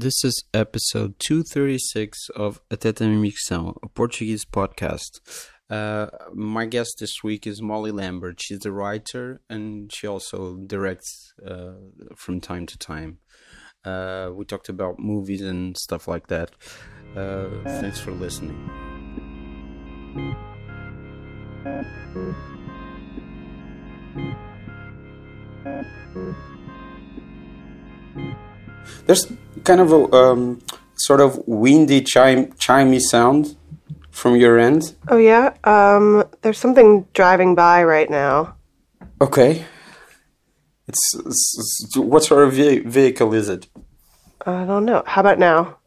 This is episode 236 of Ateta Mimicção, a Portuguese podcast. Uh, my guest this week is Molly Lambert. She's a writer and she also directs uh, from time to time. Uh, we talked about movies and stuff like that. Uh, thanks for listening. There's kind of a um, sort of windy chime chimey sound from your end. Oh yeah. Um, there's something driving by right now. Okay. It's, it's, it's what sort of ve- vehicle is it? I don't know. How about now?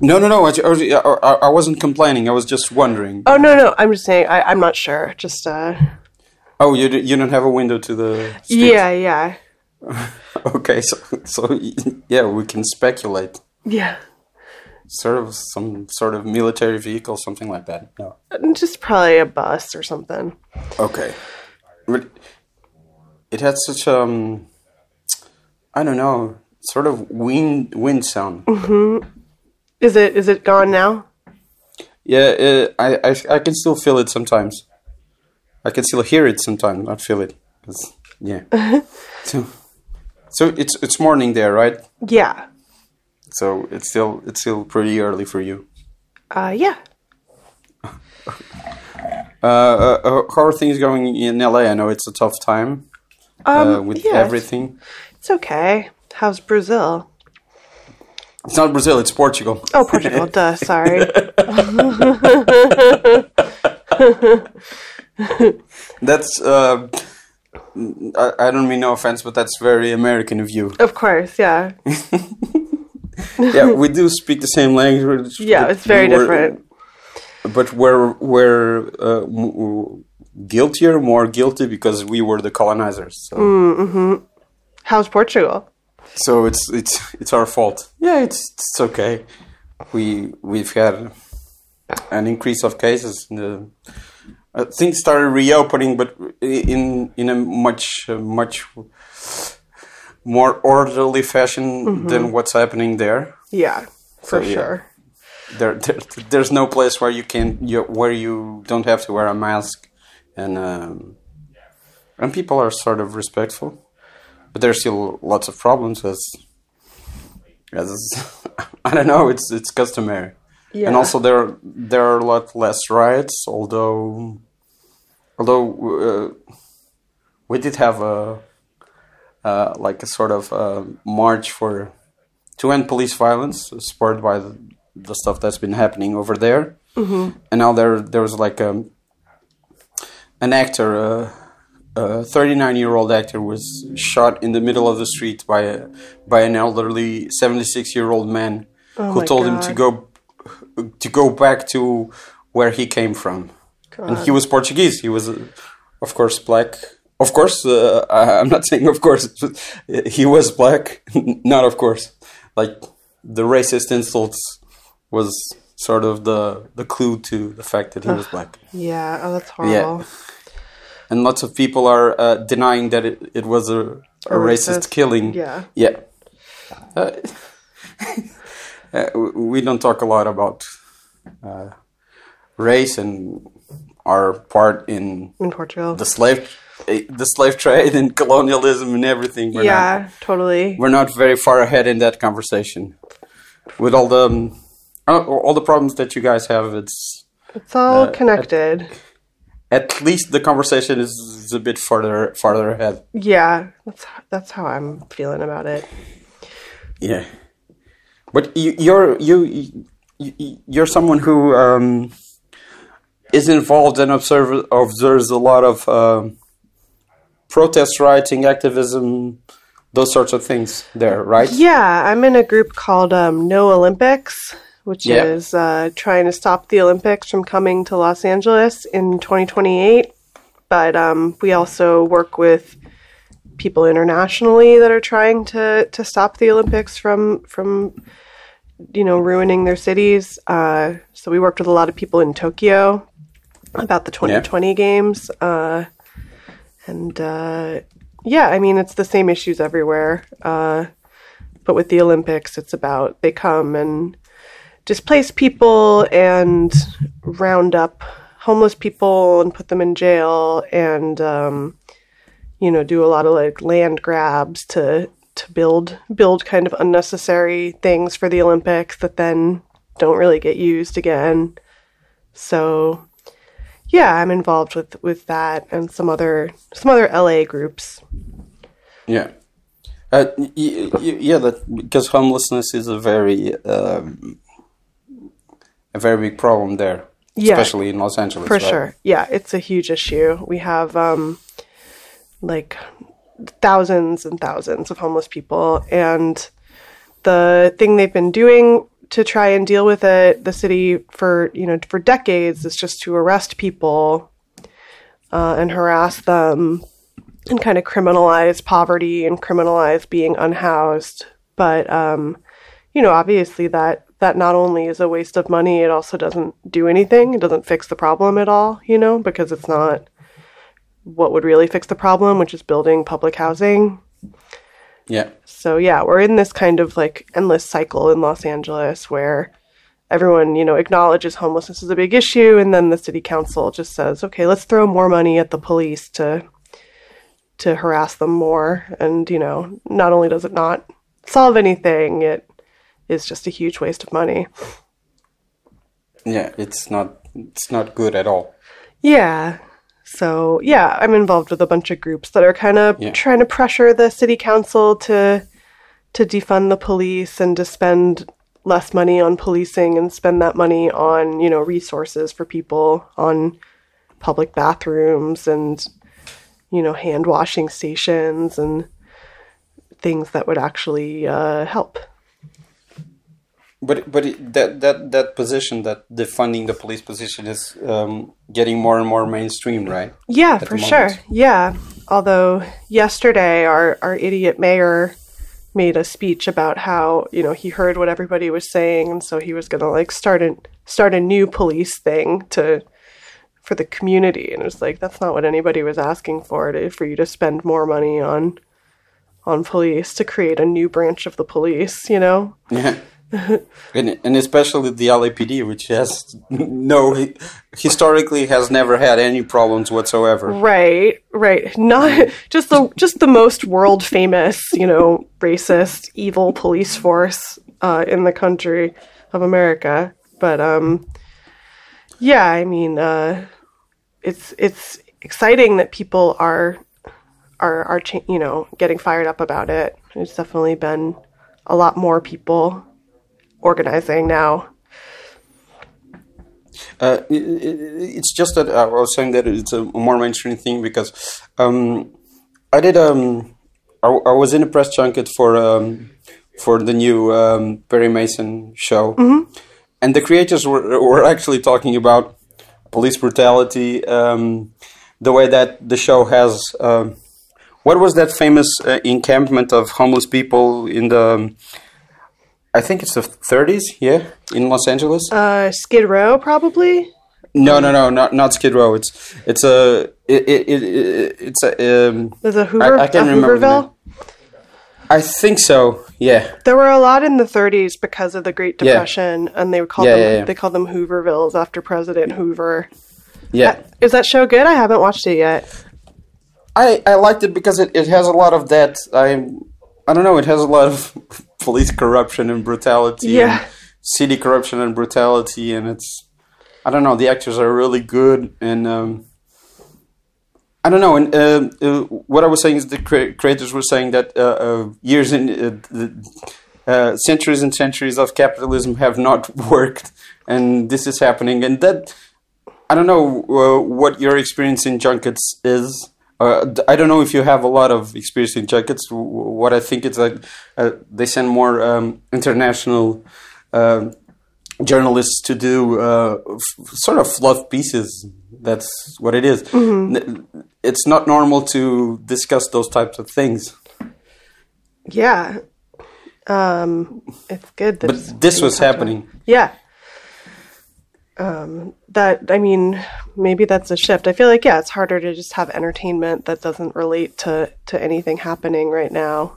No, no, no. I, I, I wasn't complaining. I was just wondering. Oh no, no. I'm just saying. I, I'm not sure. Just uh. Oh, you d- you don't have a window to the. Street. Yeah, yeah, Okay, so so yeah, we can speculate. yeah. Sort of some sort of military vehicle, something like that. No. Just probably a bus or something. Okay. It had such um I don't know, sort of wind wind sound. Is it is it gone now? Yeah, uh, I, I I can still feel it sometimes. I can still hear it sometimes, not feel it. It's- yeah. so so it's it's morning there, right? Yeah. So it's still it's still pretty early for you. Uh, yeah. Uh, uh, uh, how are things going in LA? I know it's a tough time Um, uh, with yeah, everything. It's okay. How's Brazil? It's not Brazil, it's Portugal. Oh, Portugal. duh. Sorry. That's uh, I, I don't mean no offense, but that's very American of you. of course. Yeah. yeah, we do speak the same language. Yeah. It's very we're- different. But we're we're uh, m- guiltier, more guilty because we were the colonizers. So, Mm. How's Portugal? So it's it's it's our fault. Yeah, it's it's okay. We we've had an increase of cases. The, uh, things started reopening, but in in a much uh, much more orderly fashion than what's happening there. Yeah, for So, yeah. sure. There, there, there's no place where you can you, where you don't have to wear a mask, and um, and people are sort of respectful, but there's still lots of problems as as I don't know. It's it's customary, Yeah. and also there there are a lot less riots. Although although uh, we did have a uh, like a sort of uh, march for to end police violence, spurred by the, the stuff that's been happening over there. Mm-hmm. And now there there was like a an actor, uh, a 39 year old actor, was shot in the middle of the street by a by an elderly 76 year old man who my told him to go to go back to where he came from. And he was Portuguese. He was, of course, black. Of course, uh, I'm not saying of course. he was black, not of course. Like the racist insults was sort of the the clue to the fact that he was black. Yeah. Oh, that's horrible. And lots of people are uh, denying that it, it was a, a, racist, racist, killing. yeah. Yeah. Uh, uh, we- don't talk a lot about uh, race and our part in In Portugal. the slave eh, the slave trade and colonialism and everything. We're yeah, not, totally. we're not very far ahead in that conversation. With all the um, all all the problems that you guys have, it's It's all uh, connected. at least the conversation is, a bit farther farther ahead. Yeah, that's that's how I'm feeling about it. Yeah, but you, you're you, you you're someone who um, is involved and observe, observes a lot of um protest writing, activism, those sorts of things. There, right? Yeah, I'm in a group called um, No Olympics, which Yeah. is uh, trying to stop the Olympics from coming to Los Angeles in 2028. But um, we also work with people internationally that are trying to to stop the Olympics from from you know ruining their cities. Uh, so we worked with a lot of people in Tokyo about the 2020 games, uh, and uh, yeah, I mean it's the same issues everywhere. Uh, but with the Olympics, it's about they come and displace people and round up homeless people and put them in jail and um, you know do a lot of like land grabs to to build build kind of unnecessary things for the Olympics that then don't really get used again. So yeah, I'm involved with with that and some other some other LA groups. Yeah. Uh, yeah, that because homelessness is a very um, a very big problem there, Yeah. especially in Los Angeles. For right? sure. Yeah, it's a huge issue. We have um like thousands and thousands of homeless people and the thing they've been doing to try and deal with it the city for you know for decades is just to arrest people uh, and harass them and kind of criminalize poverty and criminalize being unhoused but um you know obviously that that not only is a waste of money it also doesn't do anything it doesn't fix the problem at all you know because it's not what would really fix the problem which is building public housing Yeah. so yeah, we're in this kind of like endless cycle in Los Angeles where everyone, you know, acknowledges homelessness is a big issue and then the city council just says, "Okay, let's throw more money at the police to to harass them more." And, you know, not only does it not solve anything, it is just a huge waste of money. Yeah, it's not it's not good at all. Yeah. So yeah, I'm involved with a bunch of groups that are kind of Yeah. trying to pressure the city council to to defund the police and to spend less money on policing and spend that money on you know resources for people on public bathrooms and you know hand washing stations and things that would actually uh, help. But but it, that that that position, that defunding the police position, is um, getting more and more mainstream, right? Yeah, the for sure. Yeah. Although yesterday our, our idiot mayor made a speech about how, you know, he heard what everybody was saying and so he was gonna like start a start a new police thing to for the community and it was like that's not what anybody was asking for to, for you to spend more money on on police to create a new branch of the police, you know? Yeah. and, and especially the LAPD, which has no historically has never had any problems whatsoever. Right, right. Not just the just the most world famous, you know, racist, evil police force uh, in the country of America. But um, yeah, I mean, uh, it's it's exciting that people are are are you know getting fired up about it. It's definitely been a lot more people organizing now. Uh, it, it, it's just that I was saying that it's a more mainstream thing because um, I did um, I, I was in a press junket for um, for the new um, Perry Mason show, and the creators were were actually talking about police brutality, um, the way that the show has. Um, what was that famous uh, encampment of homeless people in the? I think it's the 30s, yeah, in Los Angeles. Uh, Skid Row, probably. No, no, no, not not Skid Row. It's it's a it, it, it, it it's a um, There's a Hoover, I can't remember Hooverville. I think so. Yeah, There were a lot in the 30s because of the Great Yeah. Depression, and they would call Yeah, them yeah, yeah. they called them Hoovervilles after President Hoover. yeah. Is that show good? I haven't watched it yet. I I liked it because it, it has a lot of that. I I don't know. It has a lot of police corruption and brutality. Yeah. and city corruption and brutality, and it's I don't know. The actors are really good, and um, I don't know. And uh, uh, what I was saying is the cre- creators were saying that uh, uh, years in uh, the, uh, centuries and centuries of capitalism have not worked, and this is happening. And that I don't know uh, what your experience in junkets is. Uh, I don't know if you have a lot of experience in w- What I think is like uh, they send more um, international um journalists to do uh, f- sort of fluff pieces. That's what it is. N- it's not normal to discuss those types of things. Yeah. Um, it's good that But this was about. happening. Yeah. Um, that I mean, maybe that's a shift. I feel like yeah, it's harder to just have entertainment that doesn't relate to to anything happening right now.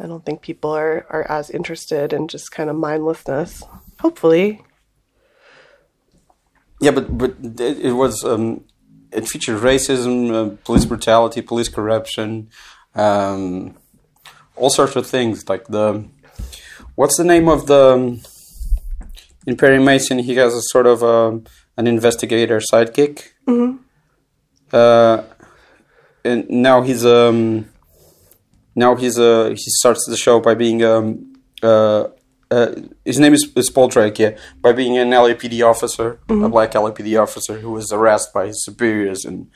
I don't think people are are as interested in just kind of mindlessness. Hopefully, Yeah, but but it, it was um, it featured racism, uh, police brutality, police corruption, um, all sorts of things. Like the what's the name of the um, in Perry Mason? He has a sort of um an investigator sidekick. Uh, and now he's um now he's uh he starts the show by being um uh. Uh, his name is, is Paul Drake, yeah. By being an LAPD officer, a black LAPD officer who was arrested by his superiors and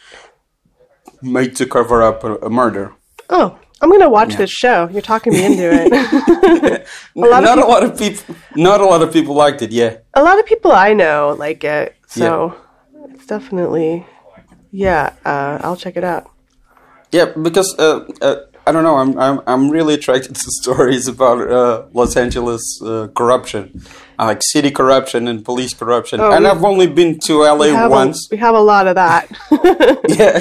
made to cover up a, a murder. oh, I'm gonna watch this show. You're talking me into it. not lot of a lot of people, not a lot of people liked it. Yeah, a lot of people I know like it, so it's definitely yeah. Uh, I'll check it out. yeah, because uh, uh, I don't know. I'm I'm I'm really attracted to stories about uh, Los Angeles uh, corruption, uh, like city corruption and police corruption. Oh, and I've only been to LA We have, a, once. we have a lot of that. yeah,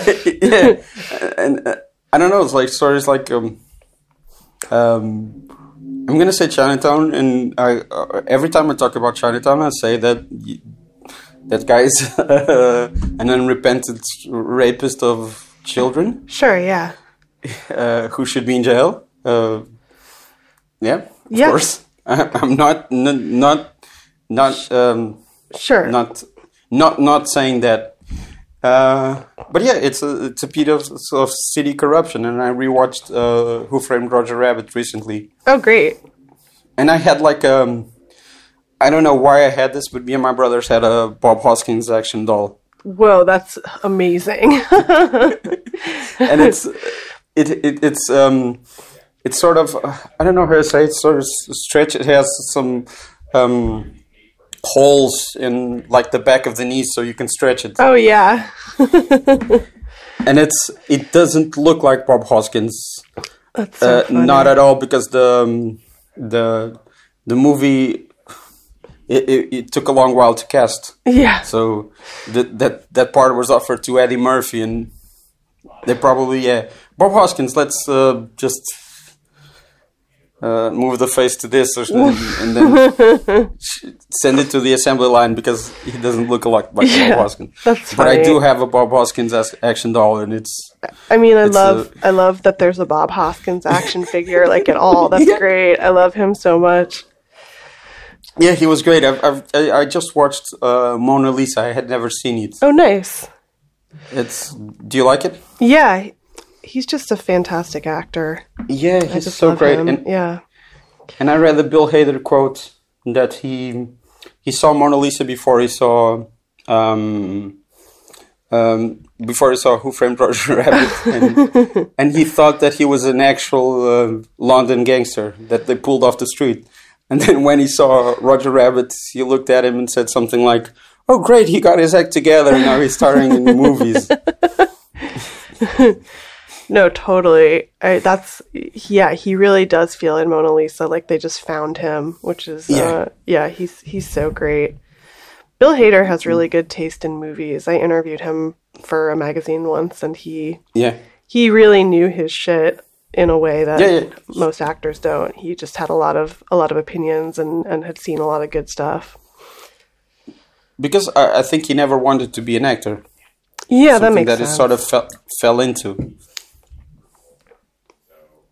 yeah. And uh, I don't know. It's like stories like um, um, I'm gonna say Chinatown, and I uh, every time I talk about Chinatown, I say that y- that guy is an unrepentant rapist of children sure, yeah. uh, who should be in jail. Uh, yeah, of Yeah. course. I, I'm not n- not not um, Sure. not not not saying that. Uh, but yeah, it's a it's a bit of, of city corruption, and I rewatched uh, Who Framed Roger Rabbit recently, oh, great. and I had like um, I don't know why I had this, but me and my brothers had a Bob Hoskins action doll, Whoa, that's amazing. and it's it, it it's um it's sort of uh, I don't know how to say it, sort of stretch. It has some um holes in like the back of the knees, so you can stretch it. oh, yeah. and it's it doesn't look like Bob Hoskins, That's so uh, not at all, because the um, the the movie it, it, it took a long while to cast, Yeah. so that that that part was offered to Eddie Murphy, and they probably yeah Bob Hoskins. Let's uh, just. Uh, move the face to this or and then send it to the assembly line because he doesn't look a lot like Yeah, Bob Hoskins. that's but I do have a Bob Hoskins action doll, and it's I mean, I love I love that there's a Bob Hoskins action figure like at all. That's Yeah. great. I love him so much. Yeah, he was great. I've, I've, I I just watched uh, Mona Lisa. I had never seen it. Oh, nice. It's. Do you like it? Yeah, he's just a fantastic actor. Yeah, he's so great. him. And yeah. and I read the Bill Hader quote that he he saw Mona Lisa before he saw um, um, before he saw Who Framed Roger Rabbit, and, and he thought that he was an actual uh, London gangster that they pulled off the street. And then when he saw Roger Rabbit, he looked at him and said something like, "Oh, great, he got his act together, and now he's starring in movies." No, totally. I, that's yeah. He really does feel in Mona Lisa like they just found him, which is Yeah. uh, yeah. He's he's so great. Bill Hader has really good taste in movies. I interviewed him for a magazine once, and he Yeah. he really knew his shit in a way that Yeah, yeah. most actors don't. He just had a lot of a lot of opinions and and had seen a lot of good stuff. Because I, I think he never wanted to be an actor. Yeah, that makes that sense. he sort of fell, fell into.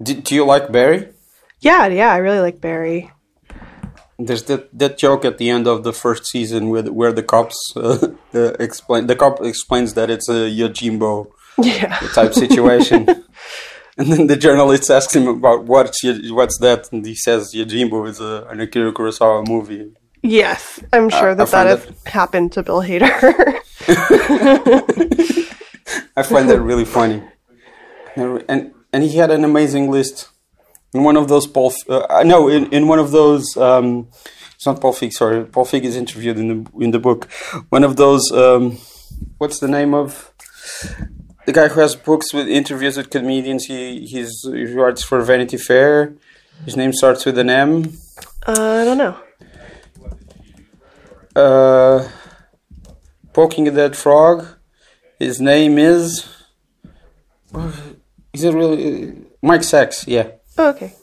Do, do you like Barry? yeah, yeah. I really like Barry. There's that, that joke at the end of the first season with where the cops uh, uh, explain the cop explains that it's a Yojimbo Yeah, type situation, and then the journalist asks him about what's what's that, and he says Yojimbo is a, an Akira Kurosawa movie. yes. I'm sure I that that find has happened to Bill Hader. I find that really funny, and and he had an amazing list. In one of those Paul, F- uh, no, in, in one of those, um, it's not Paul Feig. Sorry, Paul Feig is interviewed in the in the book. One of those, um, what's the name of? the guy who has books with interviews with comedians. He he's he writes for Vanity Fair. His name starts with an M. Uh, I don't know. Uh, poking a dead frog. His name is. Is it really Mike Sacks? Yeah, Oh, okay.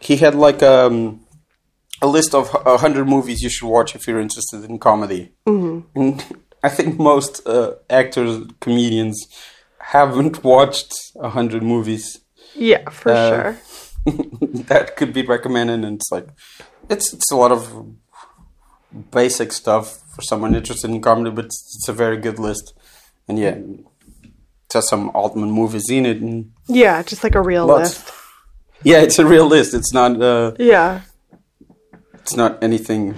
he had like um, a list of a hundred movies you should watch if you're interested in comedy. Mm-hmm. And I think most uh, actors, comedians, haven't watched a hundred movies. Yeah, for Uh, sure. that could be recommended, and it's like it's it's a lot of basic stuff for someone interested in comedy, but it's, it's a very good list. And yeah, has some Altman movies in it, and Yeah, just like a real Lots. list. yeah, it's a real list. It's not uh, Yeah. it's not anything.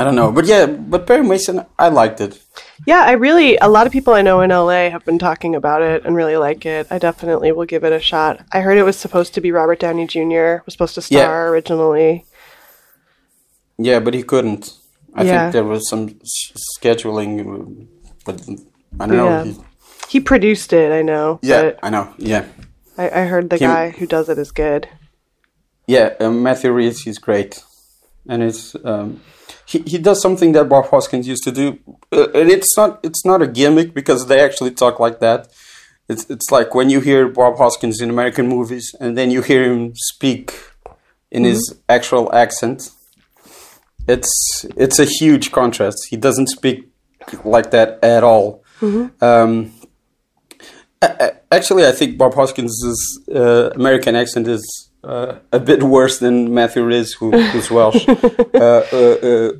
I don't know, but yeah, but Perry Mason, I liked it. Yeah, I really, a lot of people I know in LA have been talking about it and really like it. I definitely will give it a shot. I heard it was supposed to be Robert Downey Jr., was supposed to star Yeah. originally. Yeah, but he couldn't. I Yeah. think there was some s- scheduling, but I don't know. Yeah. He- He produced it, I know. yeah, I know. Yeah. I, I heard the guy who does it is good. Yeah, um, Matthew Reeves, he's great, and it's um, he he does something that Bob Hoskins used to do, uh, and it's not it's not a gimmick because they actually talk like that. It's it's like when you hear Bob Hoskins in American movies, and then you hear him speak in his actual accent. It's it's a huge contrast. He doesn't speak like that at all. Um, a- a- Actually, I think Bob Hoskins' uh, American accent is uh, a bit worse than Matthew Rhys, who, who's Welsh. uh, uh, uh,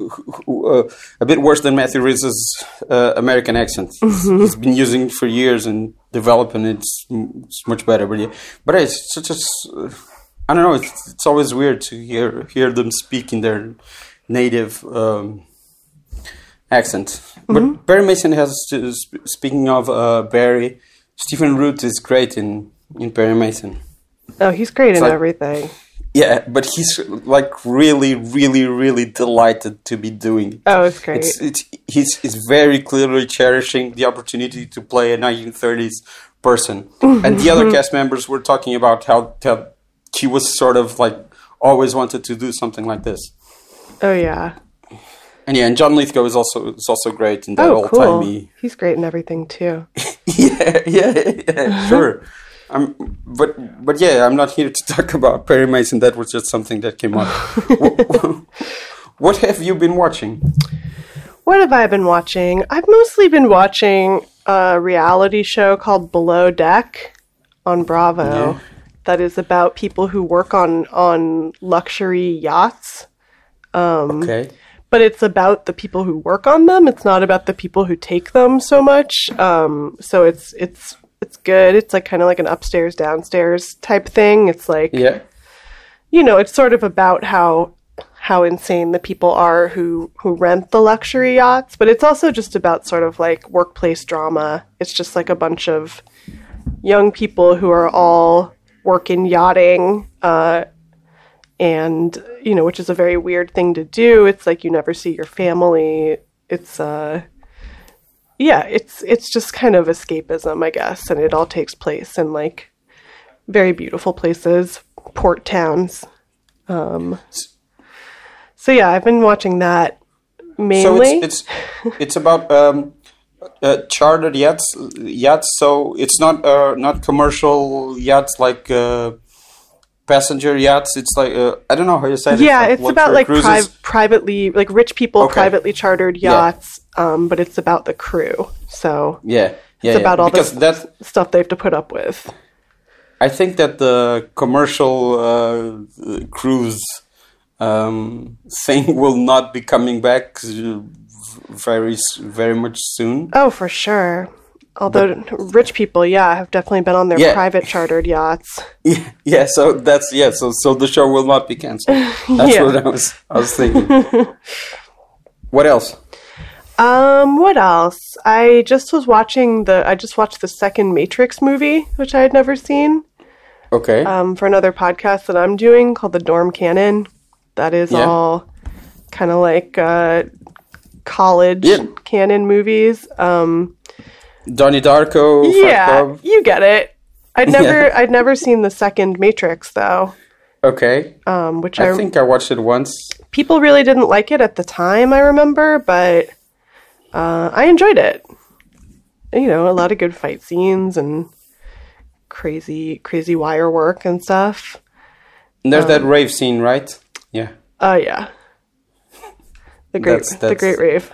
who- uh, a bit worse than Matthew Rhys's uh, American accent. He's- he's been using it for years and developing it. It's, much better. But, yeah, but it's such a. I don't know. It's, it's always weird to hear hear them speak in their native um, accent. But Perry Mason has. To, sp- speaking of uh, Barry, Stephen Root is great in in Perry Mason. Oh, he's great in like- everything. Yeah, but he's like really, really, really delighted to be doing. it. Oh, it's great. It's, it's he's he's very clearly cherishing the opportunity to play a 1930s person, and the other cast members were talking about how, how he was sort of like always wanted to do something like this. oh, yeah. And yeah, and John Lithgow is also is also great in that Oh, old cool. timey. He's great in everything, too. yeah, yeah, yeah, uh-huh. sure. I'm, but but yeah, I'm not here to talk about Perry Mason. That was just something that came up. what, what have you been watching? What have I been watching? I've mostly been watching a reality show called Below Deck on Bravo Yeah. that is about people who work on on luxury yachts. Um, okay. But it's about the people who work on them. It's not about the people who take them so much. Um, so it's it's it's good. It's like kind of like an upstairs downstairs type thing. It's like Yeah. you know, it's sort of about how how insane the people are who who rent the luxury yachts, but it's also just about sort of like workplace drama. It's just like a bunch of young people who are all work in yachting uh and you know, which is a very weird thing to do. It's like you never see your family. It's uh yeah, it's it's just kind of escapism, I guess, and it all takes place in like very beautiful places, port towns. Um, so yeah, I've been watching that So mainly. it's it's it's about um, uh, chartered yachts. Yachts. So it's not uh, not commercial yachts like uh, passenger yachts. It's like uh, I don't know how you say it. yeah, it's about like pri- privately, like rich people Okay. privately chartered Yeah. yachts, um, but it's about the crew. So Yeah, yeah, it's yeah. about all because the that stuff they have to put up with. I think that the commercial uh, cruise um, thing will not be coming back uh, very very much soon. Oh, for sure. Although rich people, yeah, have definitely been on their Yeah. private chartered yachts. Yeah, yeah. So that's yeah. So so the show will not be canceled. That's Yeah. what I was I was thinking. what else? Um, what else? I just was watching the. I just watched the second Matrix movie, which I had never seen. Okay. um, for another podcast that I'm doing called the Dorm Canon. That is Yeah. all kind of like uh, college canon movies. Um, Donnie Darko. Yeah, Club. you get it. I'd never, I'd never seen the second Matrix though, Okay. um, which I, I think I watched it once. people really didn't like it at the time. I remember, but uh, I enjoyed it. You know, a lot of good fight scenes and crazy, crazy wire work and stuff. And there's Um, that rave scene, right? Yeah. Oh yeah, the great, That's- the great rave.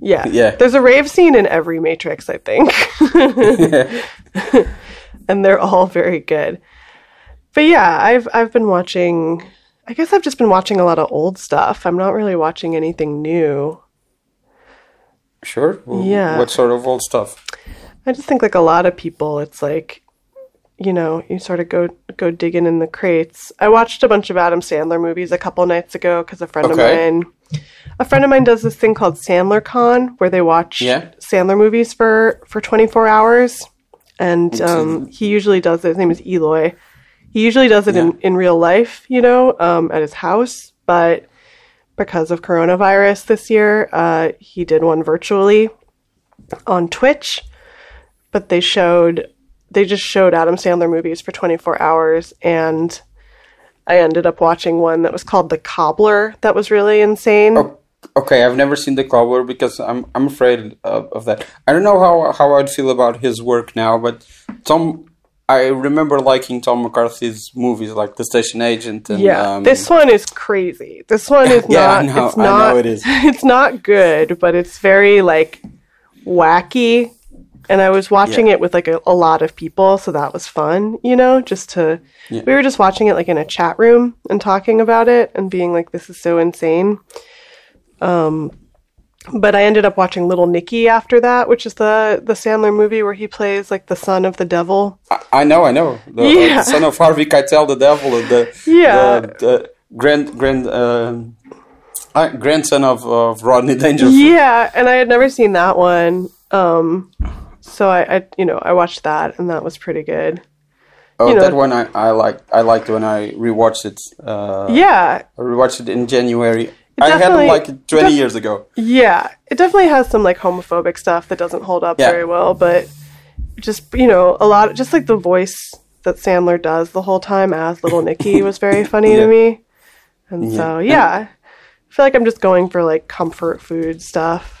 Yeah, Yeah. There's a rave scene in every Matrix, I think, and they're all very good. But yeah, I've I've been watching. I guess I've just been watching a lot of old stuff. I'm not really watching anything new. Sure. Well, Yeah. What sort of old stuff? I just think like a lot of people, it's like, you know, you sort of go go digging in the crates. I watched a bunch of Adam Sandler movies a couple nights ago because a friend Okay. of mine, a friend of mine does this thing called Sandler Con, where they watch Yeah. Sandler movies for for 24 hours, and um, he usually does it. His name is Eloy. He usually does it in, in real life, you know, um, at his house, but because of coronavirus this year, uh, he did one virtually on Twitch but they showed they just showed Adam Sandler movies for 24 hours and I ended up watching one that was called The Cobbler that was really insane. Oh, okay, I've never seen the cobbler because I'm I'm afraid of, of that. I don't know how how I'd feel about his work now, but Tom, I remember liking Tom McCarthy's movies like The Station Agent and yeah, um, this one is crazy. This one is Yeah, not I know- it's I know not it is. it's not good, but it's very like wacky and I was watching Yeah. it with like a, a lot of people, so that was fun, you know, just to Yeah. we were just watching it like in a chat room and talking about it and being like this is so insane. Um but I ended up watching Little Nicky after that, which is the the Sandler movie where he plays like the son of the devil. I, I know, I know. The, uh, the son of Harvey Keitel, the devil, the Yeah. the, the grand grand um uh, grandson of, of Rodney Dangerfield. Yeah, and I had never seen that one. Um so I, I you know, I watched that and that was pretty good. Oh, you know- that one I, I liked. I liked when I rewatched it. Uh, Yeah, I rewatched it in January. I had it like 20 def- years ago. Yeah, it definitely has some like homophobic stuff that doesn't hold up Yeah. very well, but just you know, a lot just like the voice that Sandler does the whole time as little Nicky was very funny Yeah. to me. And Yeah. so yeah, I feel like I'm just going for like comfort food stuff.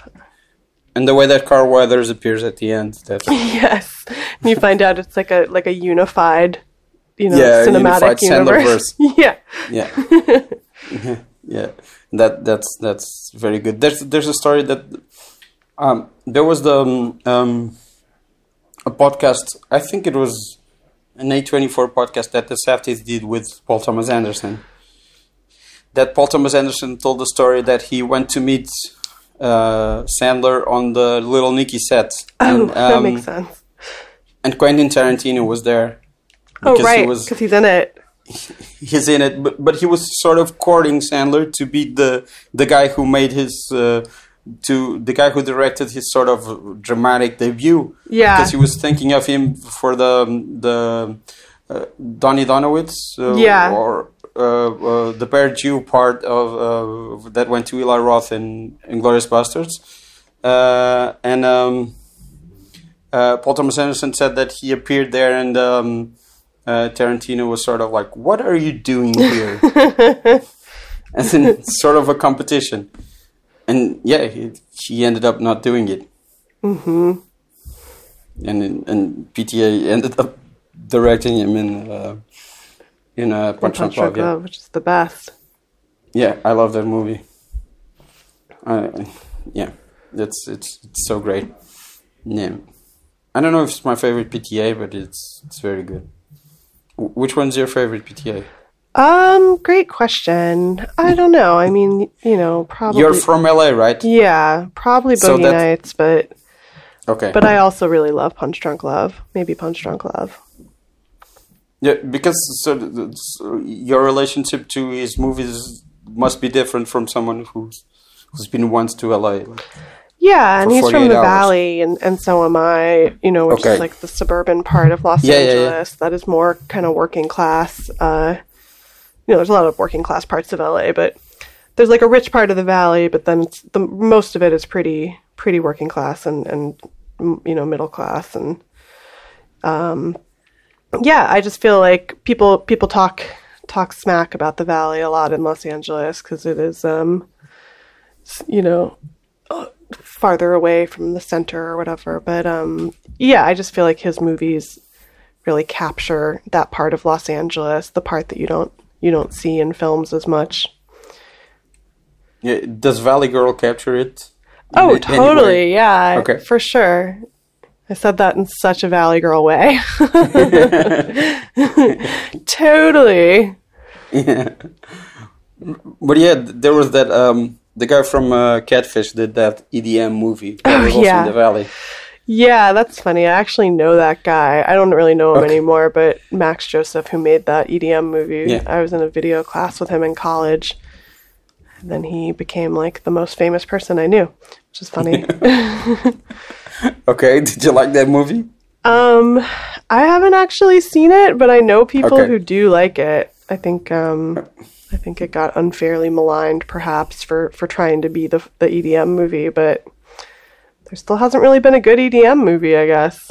And the way that Carl Weathers appears at the end, that's yes. And you find out it's like a like a unified you know, Yeah, cinematic universe. Sandlerverse. yeah. yeah, yeah. That that's that's very good. There's there's a story that um, there was the um, um, a podcast. I think it was an A24 podcast that the Safdies did with Paul Thomas Anderson. That Paul Thomas Anderson told the story that he went to meet uh, Sandler on the Little Nicky set, Oh, and, that um, makes sense. and Quentin Tarantino was there. Oh because he right, because he's in it. he's in it, but but he was sort of courting Sandler to be the the guy who made his uh, to the guy who directed his sort of dramatic debut. Yeah. because he was thinking of him for the the uh, Donny Donowitz, uh, Yeah. or uh, uh, the Bear Jew part of uh, that went to Eli Roth in Inglourious Basterds, uh, and. Um, uh, Paul Thomas Anderson said that he appeared there and um, uh, Tarantino was sort of like, "What are you doing here?" and then sort of a competition. And yeah, he, he ended up not doing it. Mm-hmm. And and PTA ended up directing him in uh, in uh, Punch Drunk Punch Love. Yeah. Which is the best. yeah, I love that movie. I, yeah, it's it's it's so great. Yeah. I don't know if it's my favorite PTA, but it's it's very good. W- which one's your favorite PTA? Um, great question. I don't know. I mean, you know, probably. You're from LA, right? yeah, probably Boogie So Nights, but Okay. but I also really love Punch Drunk Love. Maybe Punch Drunk Love. Yeah, because so, so your relationship to his movies must be different from someone who's who's been once to LA. Like, Yeah, and he's from the hours. valley, and, and so am I, you know, which Okay. is like the suburban part of Los Yeah, yeah, yeah. Angeles. That is more kind of working class. Uh, you know, there's a lot of working class parts of LA, but there's like a rich part of the valley, but then it's, the most of it is pretty pretty working class and, and you know, middle class, and um, yeah, I just feel like people people talk talk smack about the valley a lot in Los Angeles because it is, um, you know, uh, farther away from the center or whatever. But um, yeah, I just feel like his movies really capture that part of Los Angeles, the part that you don't you don't see in films as much. Yeah, does Valley Girl capture it? Oh, totally. way? Yeah, Okay. for sure. I said that in such a Valley Girl way. totally. Yeah. But yeah, there was that um the guy from uh, Catfish did that EDM movie. That Oh, was yeah. in the valley. Yeah, that's funny. I actually know that guy. I don't really know him Okay. anymore, but Max Joseph, who made that EDM movie, Yeah. I was in a video class with him in college. And then he became like the most famous person I knew, which is funny. Okay, did you like that movie? um, I haven't actually seen it, but I know people Okay. who do like it. I think um, I think it got unfairly maligned, perhaps for for trying to be the the EDM movie, but there still hasn't really been a good EDM movie, I guess.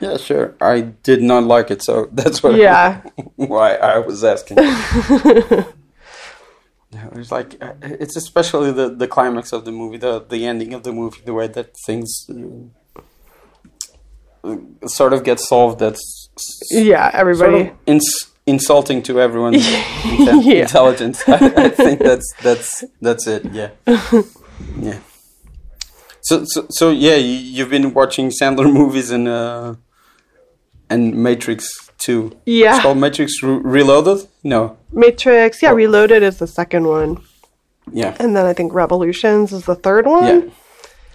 Yeah, sure. I did not like it, so that's what Yeah. why I was asking. Yeah, It's like it's especially the the climax of the movie, the the ending of the movie, the way that things sort of gets solved. That's Yeah, sort everybody. of ins- insulting to everyone's inte- Yeah. intelligence. I, I think that's that's that's it. Yeah, yeah. So so so yeah, you, you've been watching Sandler movies and uh, and Matrix Two. Yeah. it's called Matrix Re- Reloaded. No, Matrix, yeah, Reloaded is the second one. yeah, And then I think Revolutions is the third one. yeah.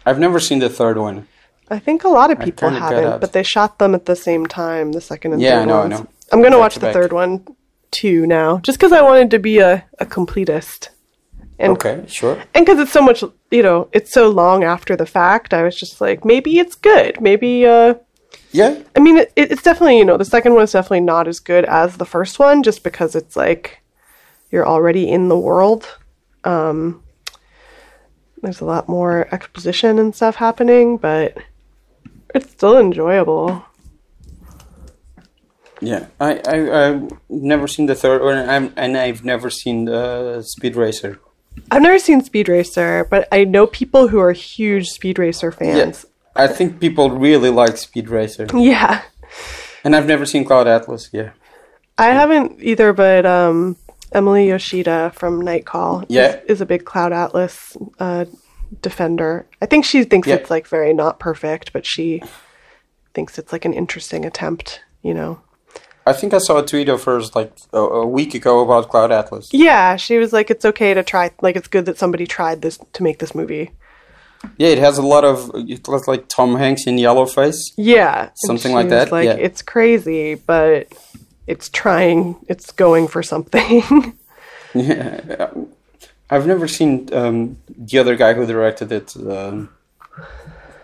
I've never seen the third one. I think a lot of people haven't, but they shot them at the same time, the second and Yeah, third I know, I ones. know. I'm going to watch the third one too now, just because I wanted to be a, a completist. And Okay, sure. and because it's so much, you know, it's so long after the fact, I was just like, maybe it's good. Maybe, uh, Yeah, I mean, it, it's definitely, you know, the second one is definitely not as good as the first one, just because it's like you're already in the world. Um, there's a lot more exposition and stuff happening, but it's still enjoyable. yeah. I I I've never seen the third one, and, I'm, and I've never seen the Speed Racer. I've never seen Speed Racer, but I know people who are huge Speed Racer fans. Yes, I think people really like Speed Racer, Yeah. and I've never seen Cloud Atlas. Yeah, I haven't either, but um, Emily Yoshida from Night Call Yeah. is, is a big Cloud Atlas uh, defender. I think she thinks Yeah. it's like very not perfect, but she thinks it's like an interesting attempt, you know. I think I saw a tweet of hers like a, a week ago about Cloud Atlas. Yeah, she was like, it's okay to try, like, it's good that somebody tried this to make this movie. Yeah, it has a lot of it looks like Tom Hanks in Yellowface. Yeah. Something like that, Like, yeah. it's crazy, but it's trying, it's going for something. Yeah, I've never seen um, the other guy who directed it, um,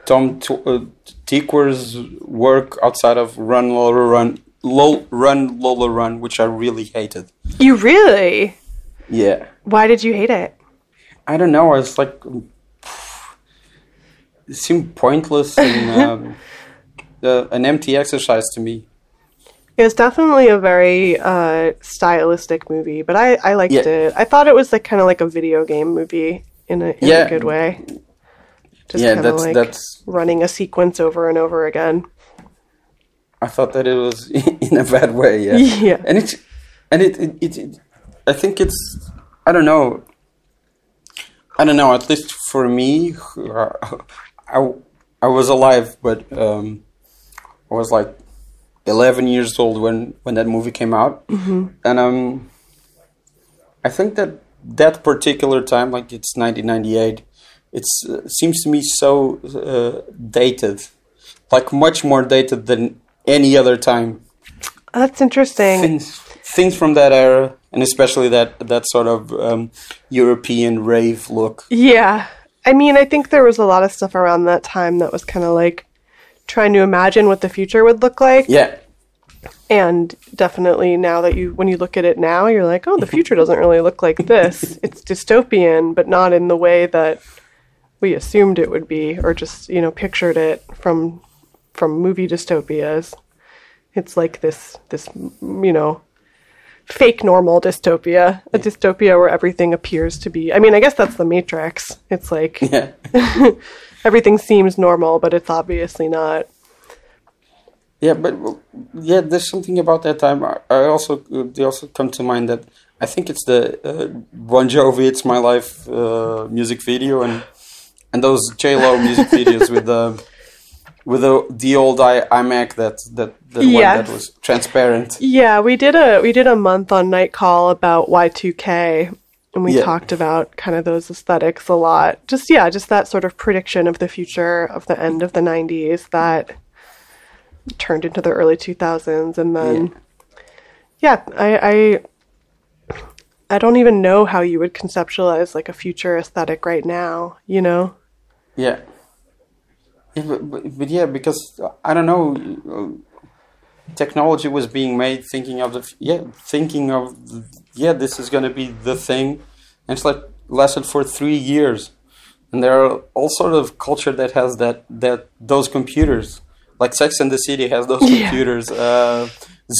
Tom T- uh, Tykwer's work outside of Run Lola Run, Lol, Run Lola Run, which I really hated. you really? Yeah, Why did you hate it? I don't know. It's like it seemed pointless and um, uh, an empty exercise to me. It was definitely a very uh, stylistic movie, but I, I liked Yeah. it. I thought it was like kind of like a video game movie in a, in Yeah. a good way. Just yeah, that's like that's. running a sequence over and over again. I thought that it was in a bad way. Yeah. Yeah. and it's and it, it, it, it i think it's i don't know i don't know at least for me i i was alive but um i was like 11 years old when when that movie came out mm-hmm. and um i think that that particular time like it's 1998 it uh, seems to me so uh, dated like much more dated than any other time That's interesting. things things from that era, and especially that that sort of um, European rave look. Yeah. I mean, I think there was a lot of stuff around that time that was kind of like trying to imagine what the future would look like. Yeah, And definitely now that you, when you look at it now, you're like, oh, the future doesn't really look like this. it's dystopian, but not in the way that we assumed it would be, or just you know pictured it from from movie dystopias. It's like this this you know fake normal dystopia, a dystopia where everything appears to be. I mean, I guess that's the Matrix. It's like Yeah. everything seems normal, but it's obviously not. Yeah, but yeah, there's something about that time. I, I also they also come to mind that I think it's the uh, Bon Jovi "It's My Life" uh, music video and and those J Lo music videos with the with the the old I, iMac that that the one that was transparent. Yeah, we did a we did a month on Night Call about Y2K and we Yeah. talked about kind of those aesthetics a lot. Just yeah, just that sort of prediction of the future of the end of the 90s that turned into the early 2000s and then yeah, I I I don't even know how you would conceptualize like a future aesthetic right now, you know? Yeah. Yeah, but, but, but yeah, because uh, I don't know, technology was being made thinking of the yeah, thinking of yeah, this is going to be the thing, and it's like lasted for three years, and there are all sort of culture that has that that those computers, like Sex and the City has those Yeah. computers, uh,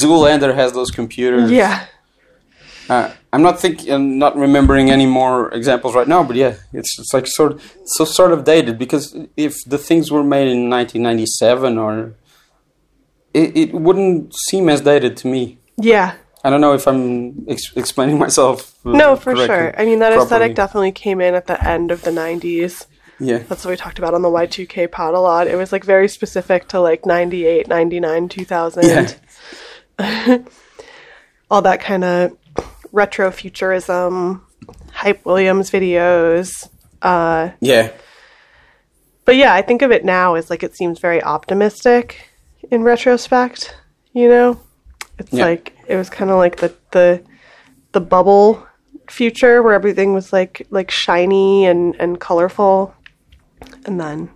Zoolander has those computers. Yeah. Uh, I'm not thinking, I'm not remembering any more examples right now, but yeah, it's it's like sort so sort of dated because if the things were made in 1997 or it, it wouldn't seem as dated to me. Yeah. I don't know if I'm ex- explaining myself. uh, No, for sure. I mean, that properly. aesthetic definitely came in at the end of the 90s. Yeah, That's what we talked about on the Y2K pod a lot. It was like very specific to like 98, 99, 2000. yeah, All that kind of retro futurism, Hype Williams videos. Uh, yeah, but yeah, I think of it now as like it seems very optimistic in retrospect, you know? It's Yeah. like it was kind of like the the the bubble future where everything was like like shiny and and colorful. And then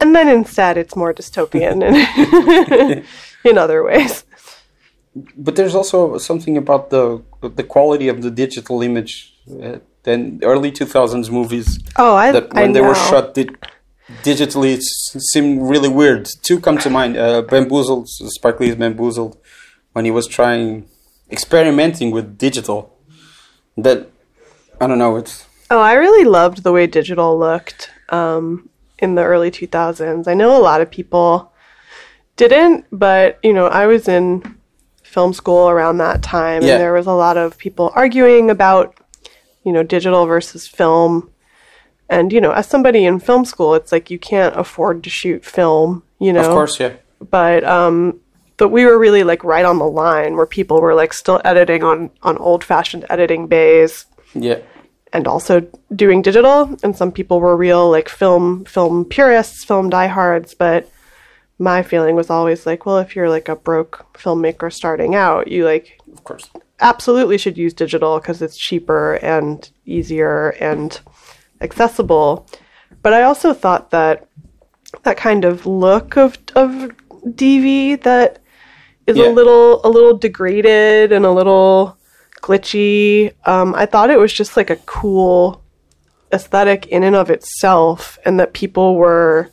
and then instead it's more dystopian in in other ways. but there's also something about the the quality of the digital image. Uh, then early 2000s movies Oh, I that I when they were shot di- digitally it seemed really weird. Two come to mind: uh, Bamboozled, Spike Lee's Bamboozled, when he was trying experimenting with digital. That I don't know. It's Oh, I really loved the way digital looked um, in the early 2000s. I know a lot of people didn't, but you know, I was in film school around that time, Yeah. and there was a lot of people arguing about you know digital versus film. And you know, as somebody in film school, it's like you can't afford to shoot film. You know, of course, yeah, but um but we were really like right on the line where people were like still editing on on old fashioned editing bays yeah, and also doing digital. And some people were real like film film purists film diehards. But my feeling was always like well if you're like a broke filmmaker starting out you like of course, absolutely should use digital because it's cheaper and easier and accessible. But i also thought that that kind of look of of dv that is Yeah. a little a little degraded and a little glitchy um, i thought it was just like a cool aesthetic in and of itself and that people were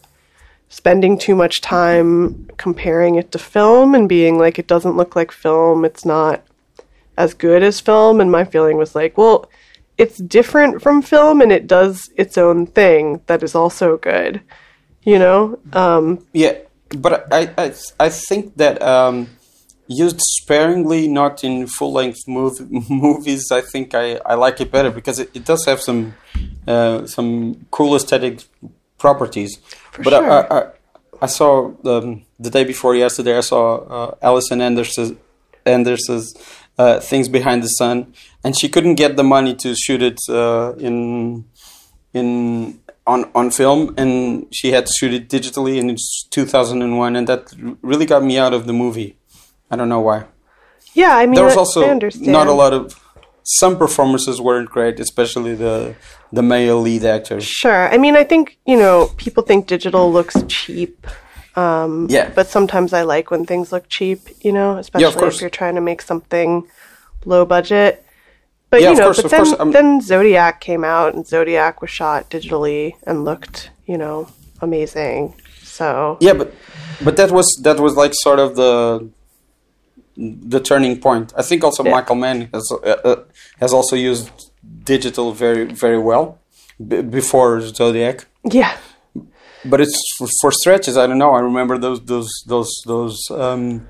spending too much time comparing it to film and being like it doesn't look like film. It's not as good as film. And my feeling was like well it's different from film and it does its own thing that is also good you know um yeah. But I I I think that um, used sparingly, not in full length mov- movies. I think I, I like it better because it, it does have some uh, some cool aesthetic properties. but I, sure. I, I, I saw um, the day before yesterday. I saw uh, Allison Anders's Anders's uh, things behind the sun, and she couldn't get the money to shoot it uh, in in on on film, and she had to shoot it digitally, and it's 2001, and that really got me out of the movie. I don't know why. yeah i mean There was also not a lot of some performances weren't great, especially the the male lead actors. Sure. I mean, I think, you know, people think digital looks cheap. Um, Yeah. But sometimes I like when things look cheap, you know, especially course. if you're trying to make something low budget. But Yeah, you of know, course, but then course, um, then Zodiac came out, and Zodiac was shot digitally and looked, you know, amazing. So Yeah, but but that was that was like sort of the the turning point. I think also Yeah. Michael Mann has uh, uh, has also used digital very very well b- before Zodiac. yeah, But it's for, for stretches. I don't know. I remember those those those those um,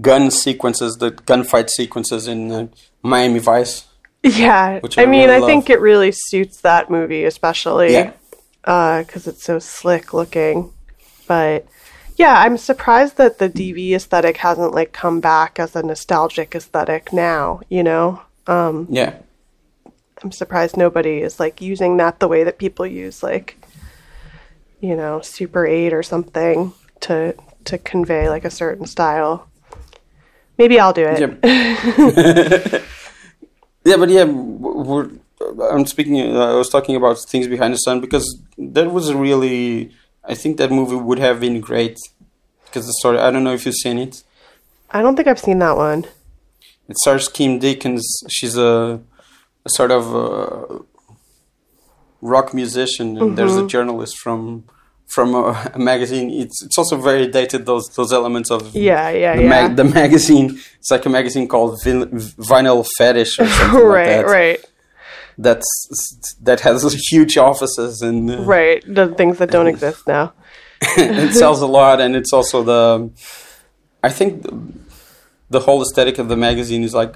gun sequences, the gunfight sequences in uh, Miami Vice. yeah. Which I I mean, really I think it really suits that movie, especially Yeah. because it's so slick looking. But yeah, I'm surprised that the DV aesthetic hasn't like come back as a nostalgic aesthetic now. You know, um, Yeah. I'm surprised nobody is like using that the way that people use like, you know, Super 8 or something to to convey like a certain style. Maybe I'll do it. Yeah. yeah, but yeah, we're, I'm speaking. Uh, I was talking about things behind the sun because that was a really. I think that movie would have been great because the story. I don't know if you've seen it. I don't think I've seen that one. It stars Kim Dickens. She's a, a sort of uh rock musician, and there's a journalist from from a, a magazine. It's it's also very dated. Those those elements of Yeah, yeah, the, yeah. mag- the magazine. It's like a magazine called Vin- Vinyl Fetish or something like right, that. right, That's that has huge offices and uh, right. The things that don't exist now. it sells a lot, and it's also the. I think the, the whole aesthetic of the magazine is like.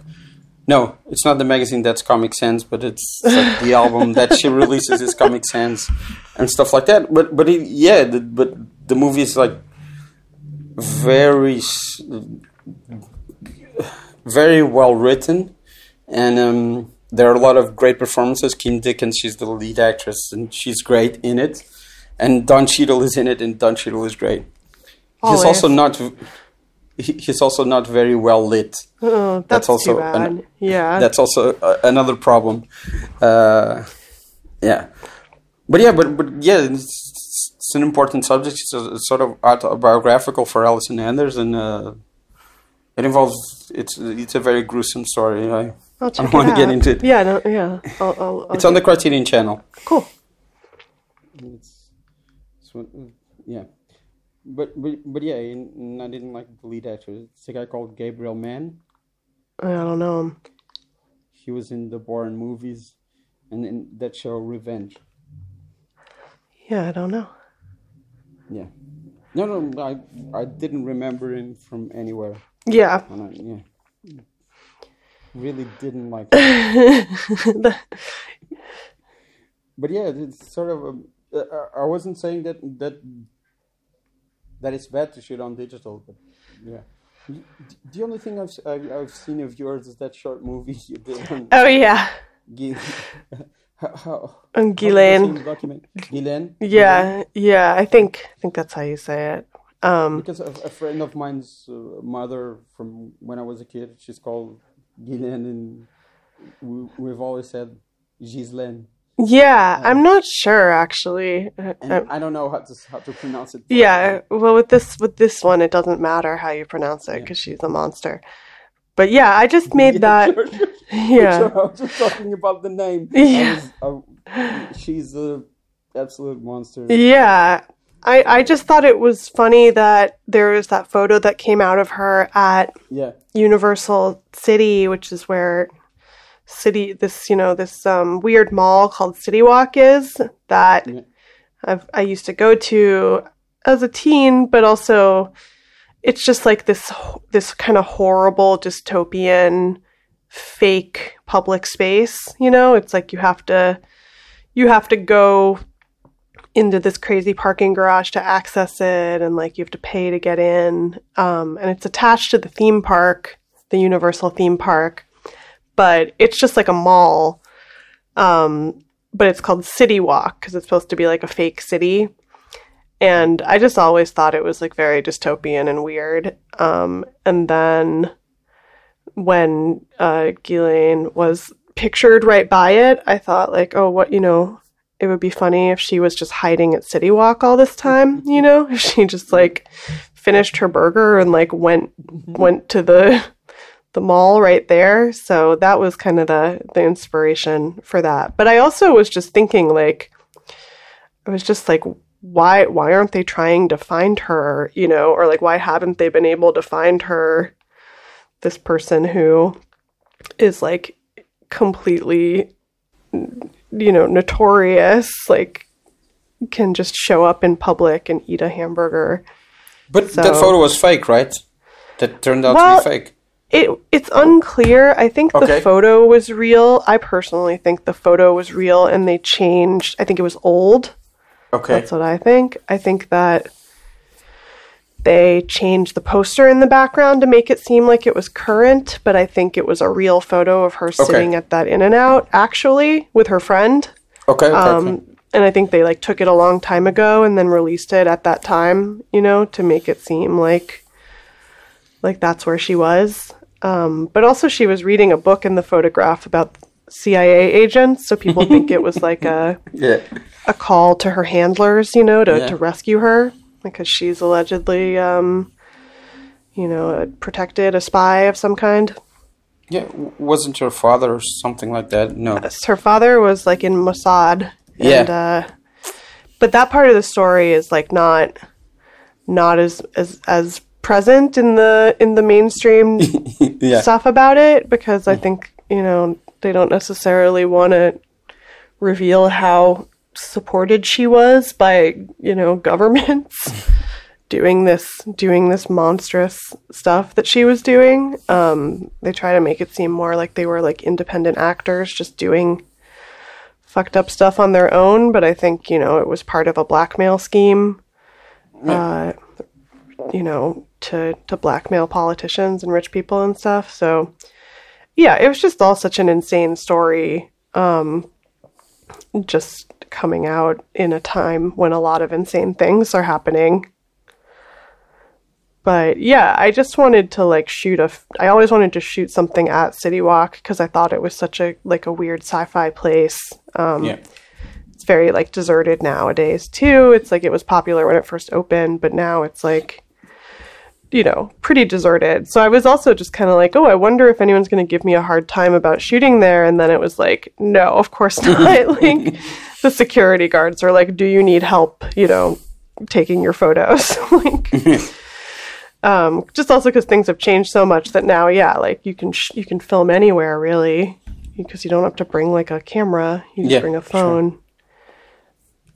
No, it's not the magazine that's Comic Sans, but it's like the album that she releases is Comic Sans and stuff like that. But but it, yeah, the, but the movie is like very very well written, and um, there are a lot of great performances. Kim Dickens, she's the lead actress, and she's great in it. And Don Cheadle is in it, and Don Cheadle is great. Always. He's also not. He- He's also not very well lit. Oh, that's, That's also an- yeah. That's also uh, another problem. Uh, yeah, but yeah, but but yeah, it's, it's an important subject. It's, a, it's sort of autobiographical for Allison Anders, and uh, it involves. It's it's a very gruesome story. I, I'll I check want to get into it. Yeah, no, yeah. I'll, I'll, I'll It's on the Criterion Channel. cool. It's, it's what, yeah, but but but yeah, and, I didn't like the lead actor. It's a guy called Gabriel Mann. I don't know him. He was in the Bourne movies, and in that show Revenge. Yeah, I don't know. Yeah. No, no, I I didn't remember him from anywhere. Yeah. I, yeah. Really didn't like. But yeah, it's sort of. A, uh, I wasn't saying that that that it's bad to shoot on digital, but yeah. The- only thing I've I've, I've seen of yours is that short movie you did on oh yeah. Gui- how, how, On Ghislaine. did you Ghislaine? Yeah, yeah. I think I think that's how you say it. Um, Because a, a friend of mine's uh, mother from when I was a kid, she's called Ghislaine, and we, we've always said Ghislaine. Yeah, I'm not sure actually. Uh, And um, I don't know how to how to pronounce it. yeah, well, with this with this one, it doesn't matter how you pronounce it because she's a monster. But yeah, I just made that. Sure, sure. Yeah, Sure, I was just talking about the name. Yeah. Was, I, she's a absolute monster. yeah. I I just thought it was funny that there was that photo that came out of her at Yeah, Universal City, which is where city this you know this um, weird mall called City Walk is that I've, I used to go to as a teen, but also it's just like this this kind of horrible dystopian fake public space. You know, it's like you have to you have to go into this crazy parking garage to access it and like you have to pay to get in. Um, and it's attached to the theme park the universal theme park but it's just like a mall um, but it's called city walk because it's supposed to be like a fake city. And i just always thought it was like very dystopian and weird. Um, and then when uh, Ghislaine was pictured right by it i thought like oh what you know it would be funny if she was just hiding at City Walk all this time, you know? If she just like finished her burger and like went went to the the mall right there. So that was kind of the the inspiration for that. But I also was just thinking like I was just like why why aren't they trying to find her, you know, or like why haven't they been able to find her this person who is like completely you know, notorious, like can just show up in public and eat a hamburger. But So- that photo was fake, right? That turned out Well, to be fake. It it's unclear. I think the photo was real. I personally think the photo was real and they changed. I think it was old. Okay. That's what I think. I think that they changed the poster in the background to make it seem like it was current, but I think it was a real photo of her sitting at that In and Out actually with her friend. Okay. okay, okay. Um, and I think they like took it a long time ago and then released it at that time, you know, to make it seem like like that's where she was. Um, but also she was reading a book in the photograph about CIA agents, so people think it was like a Yeah. a call to her handlers, you know, to, Yeah. to rescue her because she's allegedly um, you know, protected a spy of some kind. Yeah. Wasn't her father or something like that? No. her father was like in Mossad. Yeah. And, uh, but that part of the story is like not not as as as present in the in the mainstream yeah. stuff about it because I think you know they don't necessarily want to reveal how supported she was by you know governments doing this doing this monstrous stuff that she was doing. Um they try to make it seem more like they were like independent actors just doing fucked up stuff on their own but i think you know it was part of a blackmail scheme. Uh you know to to blackmail politicians and rich people and stuff. So yeah it was just all such an insane story um just coming out in a time when a lot of insane things are happening. But yeah i just wanted to like shoot a f- i always wanted to shoot something at city walk because i thought it was such a like a weird sci-fi place. Um Yeah. it's very like deserted nowadays too. It's like it was popular when it first opened but now it's like you know pretty deserted. So i was also just kind of like oh i wonder if anyone's going to give me a hard time about shooting there. And then it was like no of course not. Like the security guards are like do you need help you know taking your photos? Like um just also because things have changed so much that now yeah like you can sh- you can film anywhere really. Because you don't have to bring like a camera. You just Yeah, bring a sure. phone.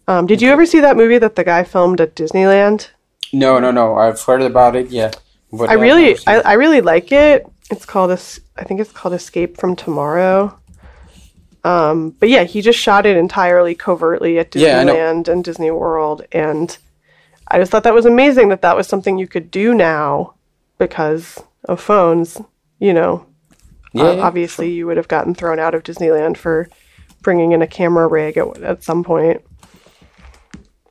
Um did you ever see that movie that the guy filmed at disneyland No, no, no. I've heard about it. Yeah. But I I've really, I. I really like it. It's called Es- I think it's called Escape from Tomorrow. Um, but yeah, he just shot it entirely covertly at Yeah, Disneyland and Disney World, and I just thought that was amazing that that was something you could do now because of phones. You know, Yeah, Uh, yeah, obviously you would have gotten thrown out of Disneyland for bringing in a camera rig at, at some point.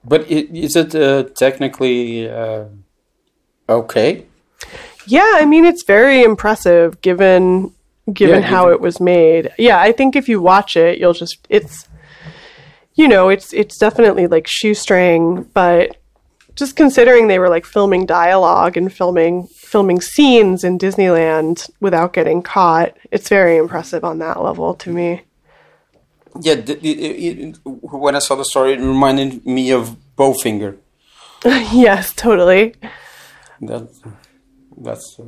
But is it uh, technically uh, okay? Yeah, I mean it's very impressive given given Yeah, how it was made. Yeah, I think if you watch it, you'll just it's you know, it's it's definitely like shoestring, but just considering they were like filming dialogue and filming filming scenes in Disneyland without getting caught, it's very impressive on that level to me. Yeah. It, it, when I saw the story, it reminded me of Bowfinger. yes, totally. That, that's. Uh,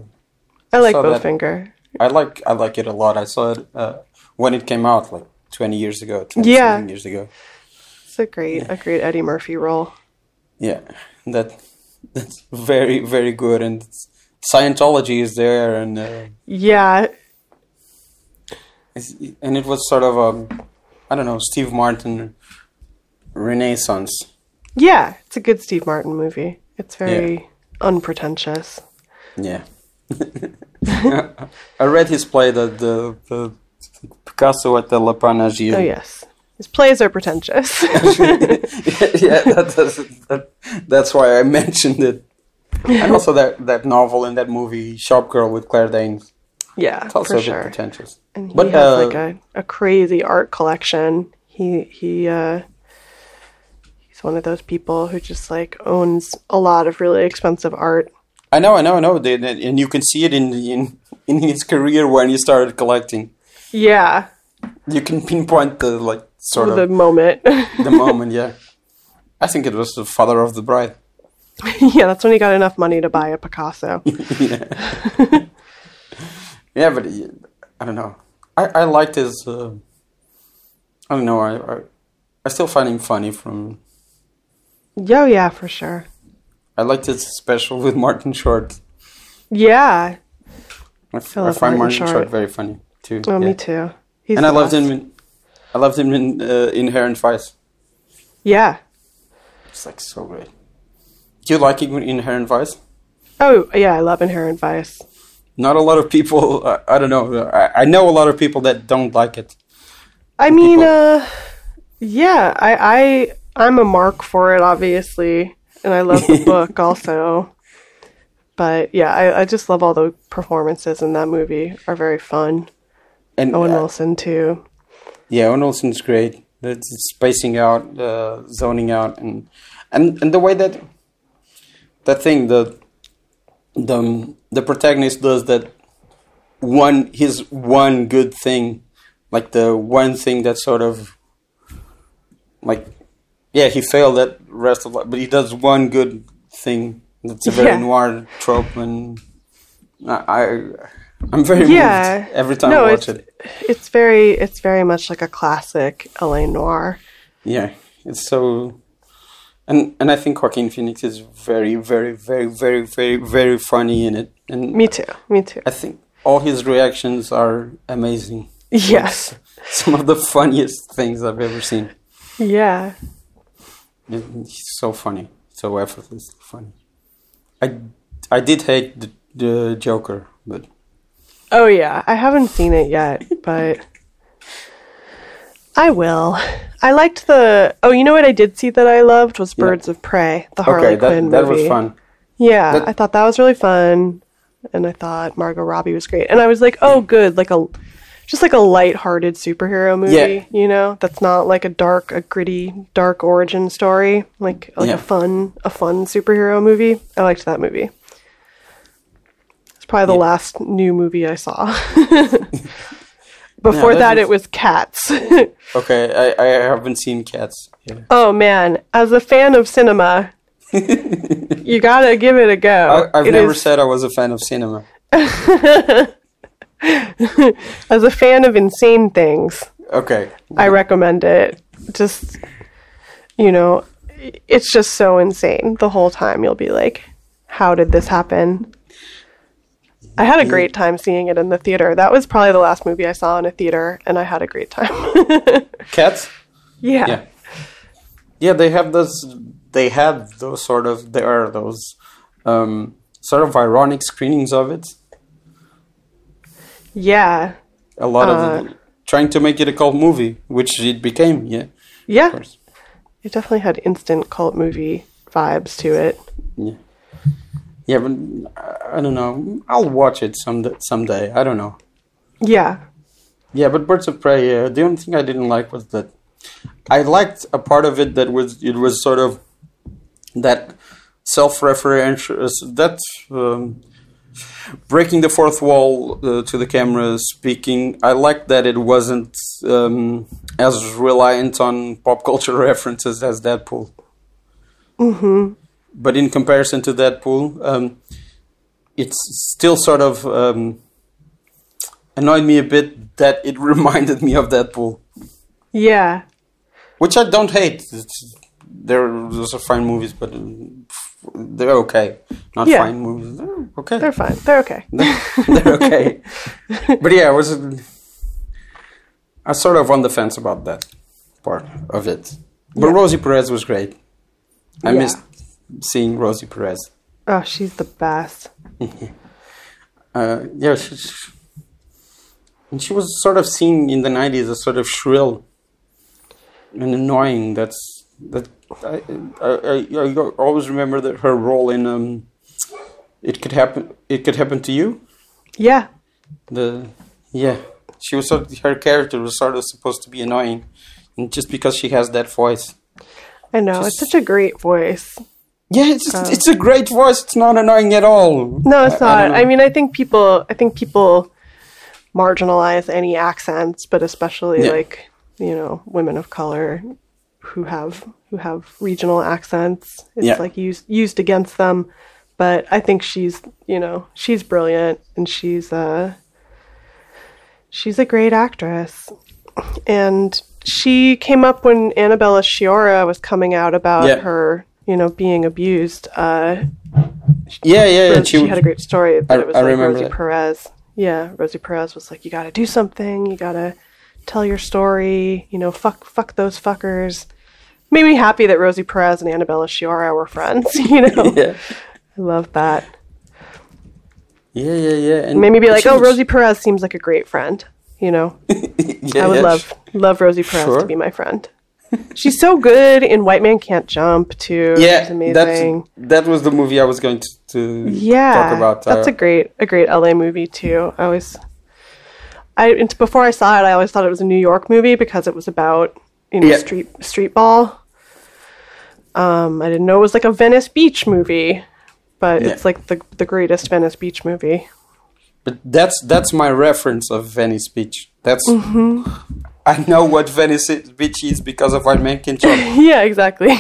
I like that. Bowfinger. I like I like it a lot. I saw it uh, when it came out, like twenty years ago, 20 Yeah. years ago. It's a great a great Eddie Murphy role. Yeah, that that's very very good, and Scientology is there, and uh, Yeah, and it was sort of a I don't know Steve Martin renaissance. Yeah, it's a good Steve Martin movie. It's very unpretentious. Yeah, I read his play, the the, the Picasso at the Lapin Agile. Oh yes, his plays are pretentious. yeah, that, that's that, that's why I mentioned it. And also that that novel and that movie, Shop Girl with Claire Danes. yeah, It's also for a bit sure. pretentious. And he But, has uh, like a, a crazy art collection. He he uh he's one of those people who just like owns a lot of really expensive art. I know, I know, I know. They, they- and you can see it in in in his career when he started collecting. Yeah, You can pinpoint the like sort the of the moment. the moment. Yeah, I think it was the father of the bride. yeah, that's when he got enough money to buy a Picasso. Yeah, yeah, but I don't know. I I liked his. Uh, I don't know. I, I I still find him funny. From Yo, yeah, for sure. I liked his special with Martin Short. Yeah. I, f- I Philip find Martin Martin Short. Short. very funny too. Oh, yeah. me too. He's And I loved best. him. In, I loved him in uh, Inherent Vice. Yeah. It's like so great. Do you like Inherent Vice? Oh, yeah, I love Inherent Vice. Not a lot of people. I, I don't know. I, I know a lot of people that don't like it. I mean, uh, yeah, I, I, I'm a mark for it, obviously, and I love the book also. But yeah, I, I just love all the performances in that movie. Are very fun. And Owen uh, Wilson too. Yeah, Owen Wilson's great. It's spacing out, uh, zoning out, and and and the way that that thing the the the protagonist does that one his one good thing, like the one thing that sort of like yeah he failed at rest of life, but he does one good thing. That's a very Yeah. noir trope, and I. I I'm very Yeah. moved every time No, I watch it's- it. It's very, it's very much like a classic LA noir. Yeah, it's so, and and I think Joaquin Phoenix is very, very, very, very, very, very funny in it, and Me too. Me too. I think all his reactions are amazing. Yes. Some of the funniest things I've ever seen. Yeah. He's so funny, so effortlessly funny. I I did hate the, the Joker, but Oh yeah, I haven't seen it yet, but I will. I liked the. Oh, you know what I did see that I loved was Birds of Prey, the Harley okay, that Quinn that was fun. Yeah, That- I thought that was really fun, and I thought Margot Robbie was great. And I was like, oh, good, like a just like a light-hearted superhero movie. Yeah. You know, that's not like a dark, a gritty, dark origin story. Like like Yeah. a fun, a fun superhero movie. I liked that movie. It's probably the Yeah. last new movie I saw. Before that that, it was Cats. Okay, I I haven't seen Cats. Yeah. oh man, as a fan of cinema, you gotta give it a go. I, I've It never is- said I was a fan of cinema. as a fan of insane things, Okay, I recommend it. Just, you know, it's just so insane the whole time. You'll be like, how did this happen? I had a great time seeing it in the theater. That was probably the last movie I saw in a theater, and I had a great time. Cats. yeah. Yeah. Yeah, they have those. They had those sort of. There are those um, sort of ironic screenings of it. Yeah. A lot Uh, of trying to make it a cult movie, which it became. Yeah, Yeah. It definitely had instant cult movie vibes to it. Yeah, yeah, but I- I don't know. I'll watch it some someday. I don't know. Yeah. Yeah, but Birds of Prey. Yeah, the only thing I didn't like was that I liked a part of it that was it was sort of that self-referential that um, breaking the fourth wall uh, to the camera speaking. I liked that it wasn't um, as reliant on pop culture references as Deadpool. Mm-hmm. But in comparison to Deadpool, um, it's still sort of. Um, annoyed me a bit that it reminded me of Deadpool, Yeah. which I don't hate. It's, they're those are fine movies, but um, they're okay. Not Yeah. fine movies. They're okay. They're fine. They're okay. they're okay. but yeah, I was. I sort of on the fence about that part of it. But Yeah. Rosie Perez was great. I Yeah. missed seeing Rosie Perez. Oh, she's the best. Uh, yeah, she, she- and she was sort of seen in the '90s as sort of shrill and annoying. That's that. I, I, I, always remember that her role in um, "It Could Happen." It could happen to you. Yeah. The yeah, she was sort. Her character was sort of supposed to be annoying, and just because she has that voice, I know. Just- it's such a great voice. Yeah, it's it's a great voice. It's not annoying at all. No, it's I- I. I, mean, I think people, I think people marginalize any accents, but especially Yeah. like you know women of color who have who have regional accents. It's Yeah. like used used against them. But I think she's you know she's brilliant and she's uh she's a great actress, and she came up when Annabella Sciorra was coming out about Yeah. her you know being abused. Uh, yeah, yeah, and she, she, had a great story, but I- it was I like remember Rosie that. Perez. Yeah, Rosie Perez was like, "You got to do something. You got to tell your story. You know, fuck, fuck those fuckers." Made me happy that Rosie Perez and Annabella Sciorra were friends. You know, yeah, I love that. yeah, yeah, yeah. And Made me be like, "Oh, was- Rosie Perez seems like a great friend." You know, yeah, I would yeah, love love Rosie Perez Sure. to be my friend. She's so good in White Man Can't Jump too. Yeah, She's amazing. that's that was the movie I was going to, to yeah, talk about. that's uh, a great a great LA movie too. I always, I before I saw it, I always thought it was a New York movie because it was about you know street street ball. Um, I didn't know it was like a Venice Beach movie, but Yeah. it's like the the greatest Venice Beach movie. But that's that's my reference of Venice Beach. That's Mm-hmm. I know what Venice Beach is because of Can Jump. yeah, exactly.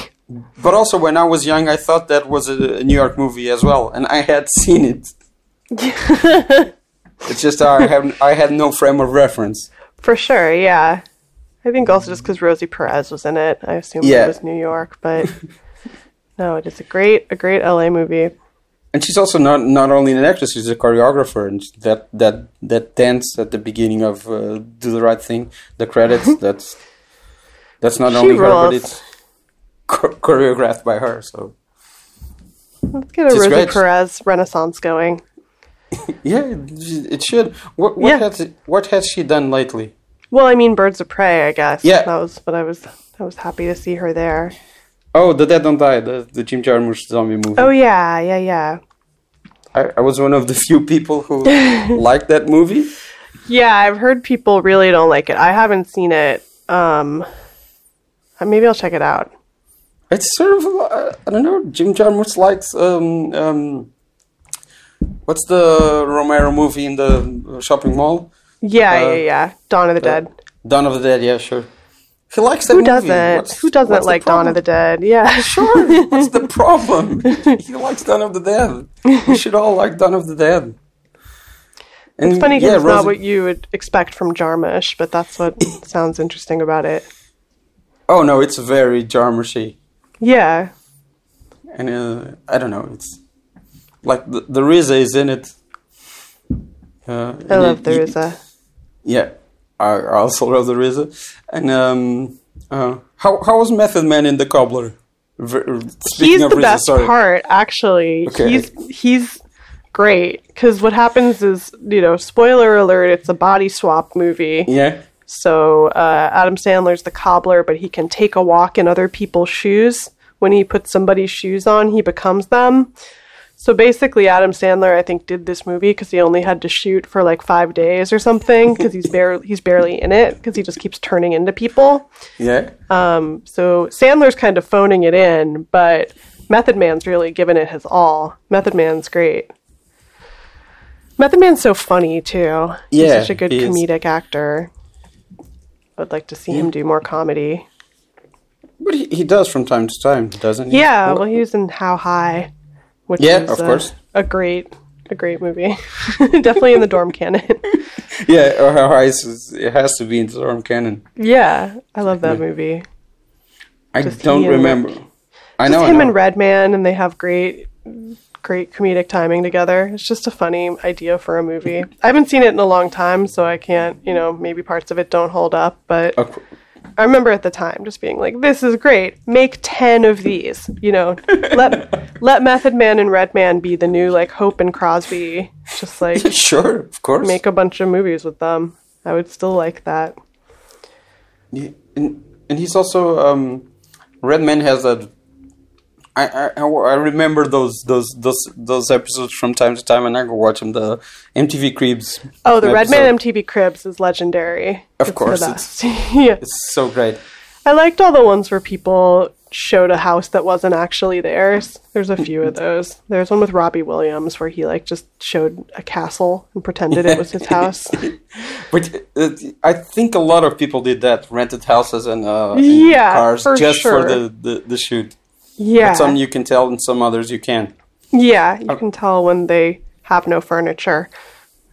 but also, when I was young, I thought that was a, a New York movie as well, and I had seen it. it's just I have I had no frame of reference. For sure, yeah. I think also just because Rosie Perez was in it, I assume Yeah. it was New York, but no, it is a great a great LA movie. And she's also not not only an actress; she's a choreographer, and that that that dance at the beginning of uh, "Do the Right Thing," the credits. that's that's not She only her, but it's cho- choreographed by her. So Let's get a She's Rosie great. Perez renaissance going. yeah, it, it should. What what Yeah. has what has she done lately? Well, I mean, Birds of Prey, I guess. Yeah. that was what I was. I was happy to see her there. Oh, The Dead Don't Die, the the Jim Jarmusch zombie movie. Oh yeah, yeah, yeah, I, I was one of the few people who liked that movie. yeah. I've heard people really don't like it. I haven't seen it. Um, uh, maybe I'll check it out. It's sort of uh, I don't know. Jim Jarmusch likes um um. What's the Romero movie in the shopping mall? Yeah, Uh, yeah, yeah. Dawn of the Dead. Dawn of the Dead. Yeah, sure. He likes that Who movie. doesn't? Who doesn't like Dawn of the? Dead? Yeah, Sure. What's the problem? he likes Dawn of the Dead. We should all like Dawn of the Dead. And It's funny because yeah, it's not what you would expect from Jarmusch, but that's what sounds interesting about it. Oh no, it's very Jarmushy. Yeah, and uh, I don't know. It's like the, the RZA is in it. Uh, I love the RZA. Yeah, I also love the RZA. And um, uh, how how was Method Man in the Cobbler? Speaking He's of the RZA, best sorry. part, actually. Okay. He's he's great because what happens is, you know, spoiler alert, it's a body swap movie. Yeah, So uh, Adam Sandler's the cobbler, but he can take a walk in other people's shoes. When he puts somebody's shoes on, he becomes them. So basically, Adam Sandler, I think, did this movie because he only had to shoot for like five days or something because he's barely he's barely in it because he just keeps turning into people. yeah. Um. So Sandler's kind of phoning it in, but Method Man's really given it his all. Method Man's great. Method Man's so funny too. He's Yeah, such a good he is. comedic actor. I'd like to see him do more comedy. But he, he does from time to time, doesn't he? Yeah, well, he was in How High, which Yeah, is of uh, course. a great, a great movie. Definitely in the dorm canon. yeah. Is, it has to be in the dorm canon. yeah, I love that movie. I Just don't he and remember. I Just know. I him know. and Redman, and they have great, great comedic timing together. It's just a funny idea for a movie. I haven't seen it in a long time, so I can't, you know, maybe parts of it don't hold up, but Of I remember at the time just being like, "This is great. Make ten of these." You know, let let Method Man and Redman be the new like Hope and Crosby. Just like sure, of course. make a bunch of movies with them. I would still like that. Yeah, and and he's also um, Redman has a. I, I, I remember those those those those episodes from time to time, and I go watch them. The MTV Cribs. Oh, the episode. Redman MTV Cribs is legendary. Of It's course, best. yeah. It's so great. I liked all the ones where people showed a house that wasn't actually theirs. There's a few of those. There's one with Robbie Williams where he like just showed a castle and pretended it was his house. But uh, I think a lot of people did that, rented houses and, uh, and Yeah, cars for just sure. for the, the, the shoot. Yeah. But some you can tell and some others you can't. Yeah, you can tell when they have no furniture.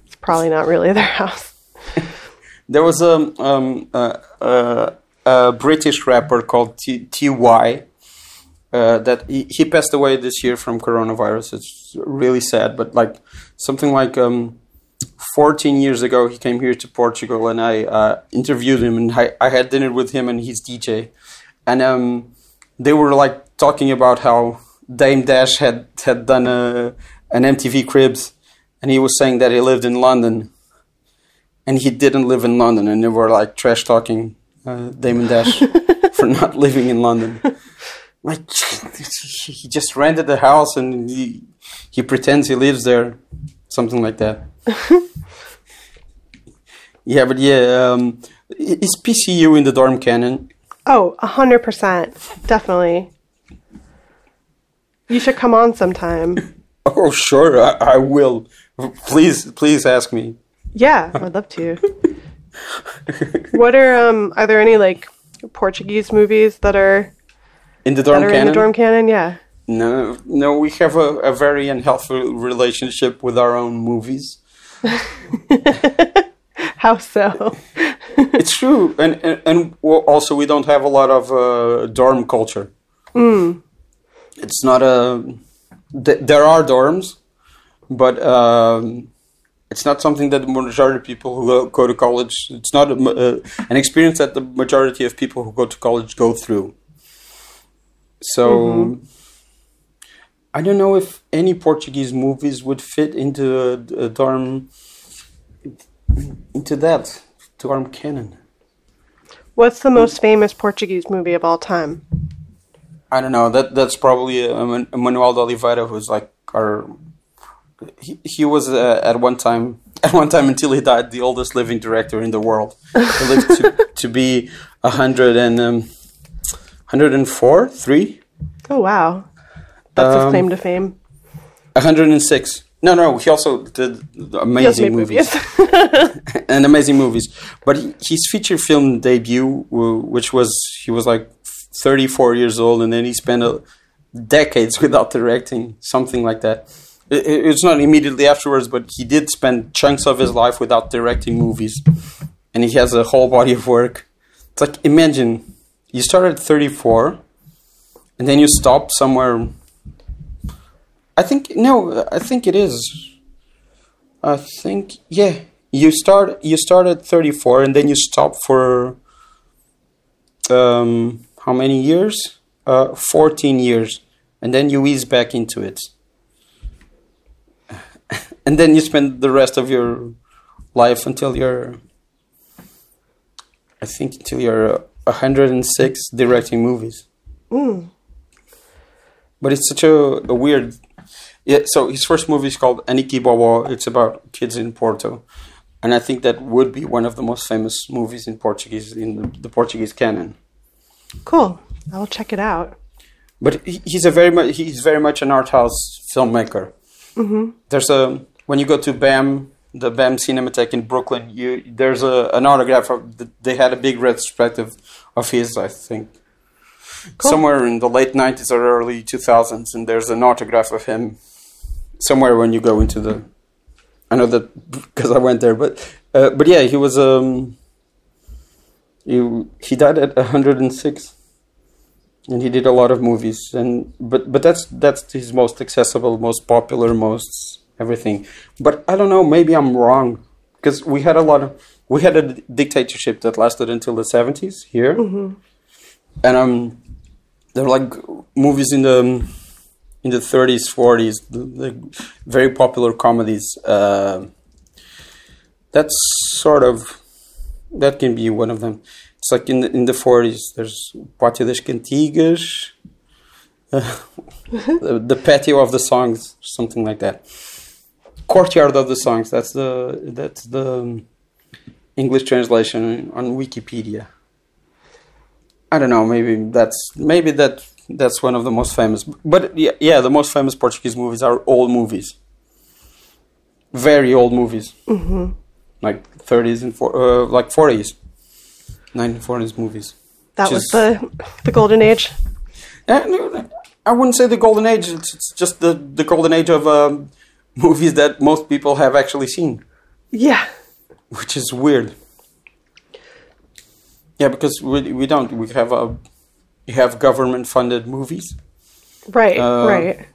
It's probably not really their house. There was a um, uh, uh, a British rapper called T- Ty uh, that he, he passed away this year from coronavirus. It's really sad, but like something like um, 14 years ago, he came here to Portugal, and I uh, interviewed him, and I, I had dinner with him and his DJ, and um, they were like talking about how Dame Dash had had done a, an MTV Cribs, and he was saying that he lived in London and he didn't live in London, and they were like trash talking uh, Damon Dash for not living in London. Like he just rented a house and he he pretends he lives there, something like that. yeah, but yeah, um, is PCU in the dorm canon? Oh, a hundred percent, definitely. You should come on sometime. Oh, sure, I, I will. Please, please ask me. Yeah, I'd love to. what are um? Are there any like Portuguese movies that are In the dorm canon? in the dorm canon? Yeah. No, no, we have a, a very unhealthy relationship with our own movies. How so? It's true, and and, and also we don't have a lot of uh, dorm culture. It's not a. Th- there are dorms, but um, it's not something that the majority of people who go, go to college. It's not a, m- uh, an experience that the majority of people who go to college go through. So. I don't know if any Portuguese movies would fit into a, a dorm into that dorm canon. What's the most famous Portuguese movie of all time? I don't know. That that's probably uh, Manoel de Oliveira, who's like our. He, he was uh, at one time at one time until he died the oldest living director in the world. He lived to, to be a hundred and um, hundred and four, three, Oh wow, that's his Um, claim to fame. a hundred and six. No, no. He also did amazing made movies. and amazing movies. But his feature film debut, which was he was like 34 years old, and then he spent a, decades without directing, something like that. It, it- it's not immediately afterwards, but he did spend chunks of his life without directing movies, and he has a whole body of work. It's like imagine you start at 34, and then you stop somewhere. I think no, I think it is. I think yeah. You start you start at 34 and then you stop for um how many years? Uh 14 years and then you ease back into it. and then you spend the rest of your life until you're I think until you're 106 directing movies. But it's such a, a weird yeah, so his first movie is called Aniki Bobo. It's about kids in Porto. And I think that would be one of the most famous movies in Portuguese, in the, the Portuguese canon. Cool. I will check it out. But he's a very much he's very much an art house filmmaker. Mm-hmm. There's a when you go to BAM, the BAM Cinematheque in Brooklyn, you there's a an autograph of the, they had a big retrospective of his, I think, somewhere in the late '90s or early 2000s, and there's an autograph of him somewhere when you go into the. I know that because I went there, but uh, but yeah, he was um. He he died at 106 and he did a lot of movies and but but that's that's his most accessible most popular most everything. But i don't know maybe i'm wrong because we had a lot of we had a dictatorship that lasted until the 70s here. And um there were like movies in the in the 30s 40s the, the very popular comedies uh, that's sort of that can be one of them. It's like in the, in the 40s, there's Pátio das Cantigas, uh, the, the patio of the songs, something like that. Courtyard of the songs. That's the that's the um, English translation on Wikipedia. I don't know. Maybe that's maybe that that's one of the most famous. But yeah, yeah, the most famous Portuguese movies are old movies, very old movies, mm-hmm. like thirties and four, uh, like forties, nineteen forties movies. That was the the golden age. I wouldn't say the golden age. It's, it's just the the golden age of um, movies that most people have actually seen. Yeah. Which is weird. Yeah, because we we don't we have a you have government funded movies. Right, uh, right.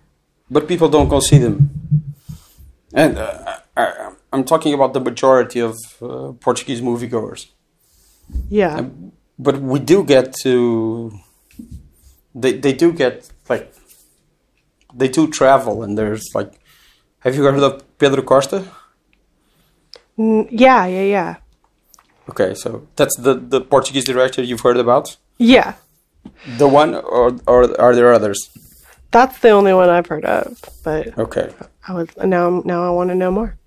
But people don't go see them. And uh, I, am talking about the majority of uh, Portuguese moviegoers. Yeah. Um, but we do get to. They, they do get, like. They do travel, and there's, like. Have you heard of Pedro Costa? Mm, yeah, yeah, yeah. Okay, so that's the, the Portuguese director you've heard about? Yeah. The one, or or are there others? That's the only one I've heard of. But okay, I was now now I want to know more.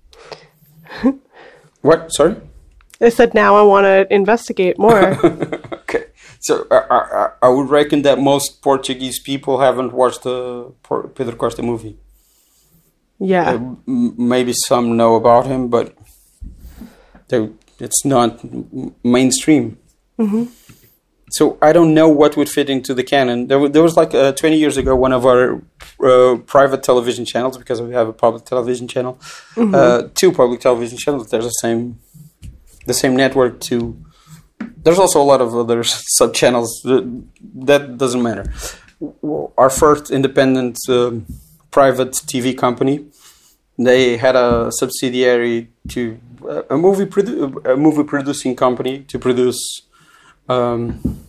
What? Sorry. I said now I want to investigate more. okay, so I, I, I, would reckon that most Portuguese people haven't watched the Pedro Costa movie. Yeah, uh, maybe some know about him, but it's not mainstream. Mm-hmm so I don't know what would fit into the canon. There, there was like uh, 20 years ago, one of our uh, private television channels, because we have a public television channel, mm-hmm. uh, two public television channels. There's the same, the same network. To there's also a lot of other sub channels. That doesn't matter. Our first independent um, private TV company, they had a subsidiary to uh, a movie produ- a movie producing company to produce um,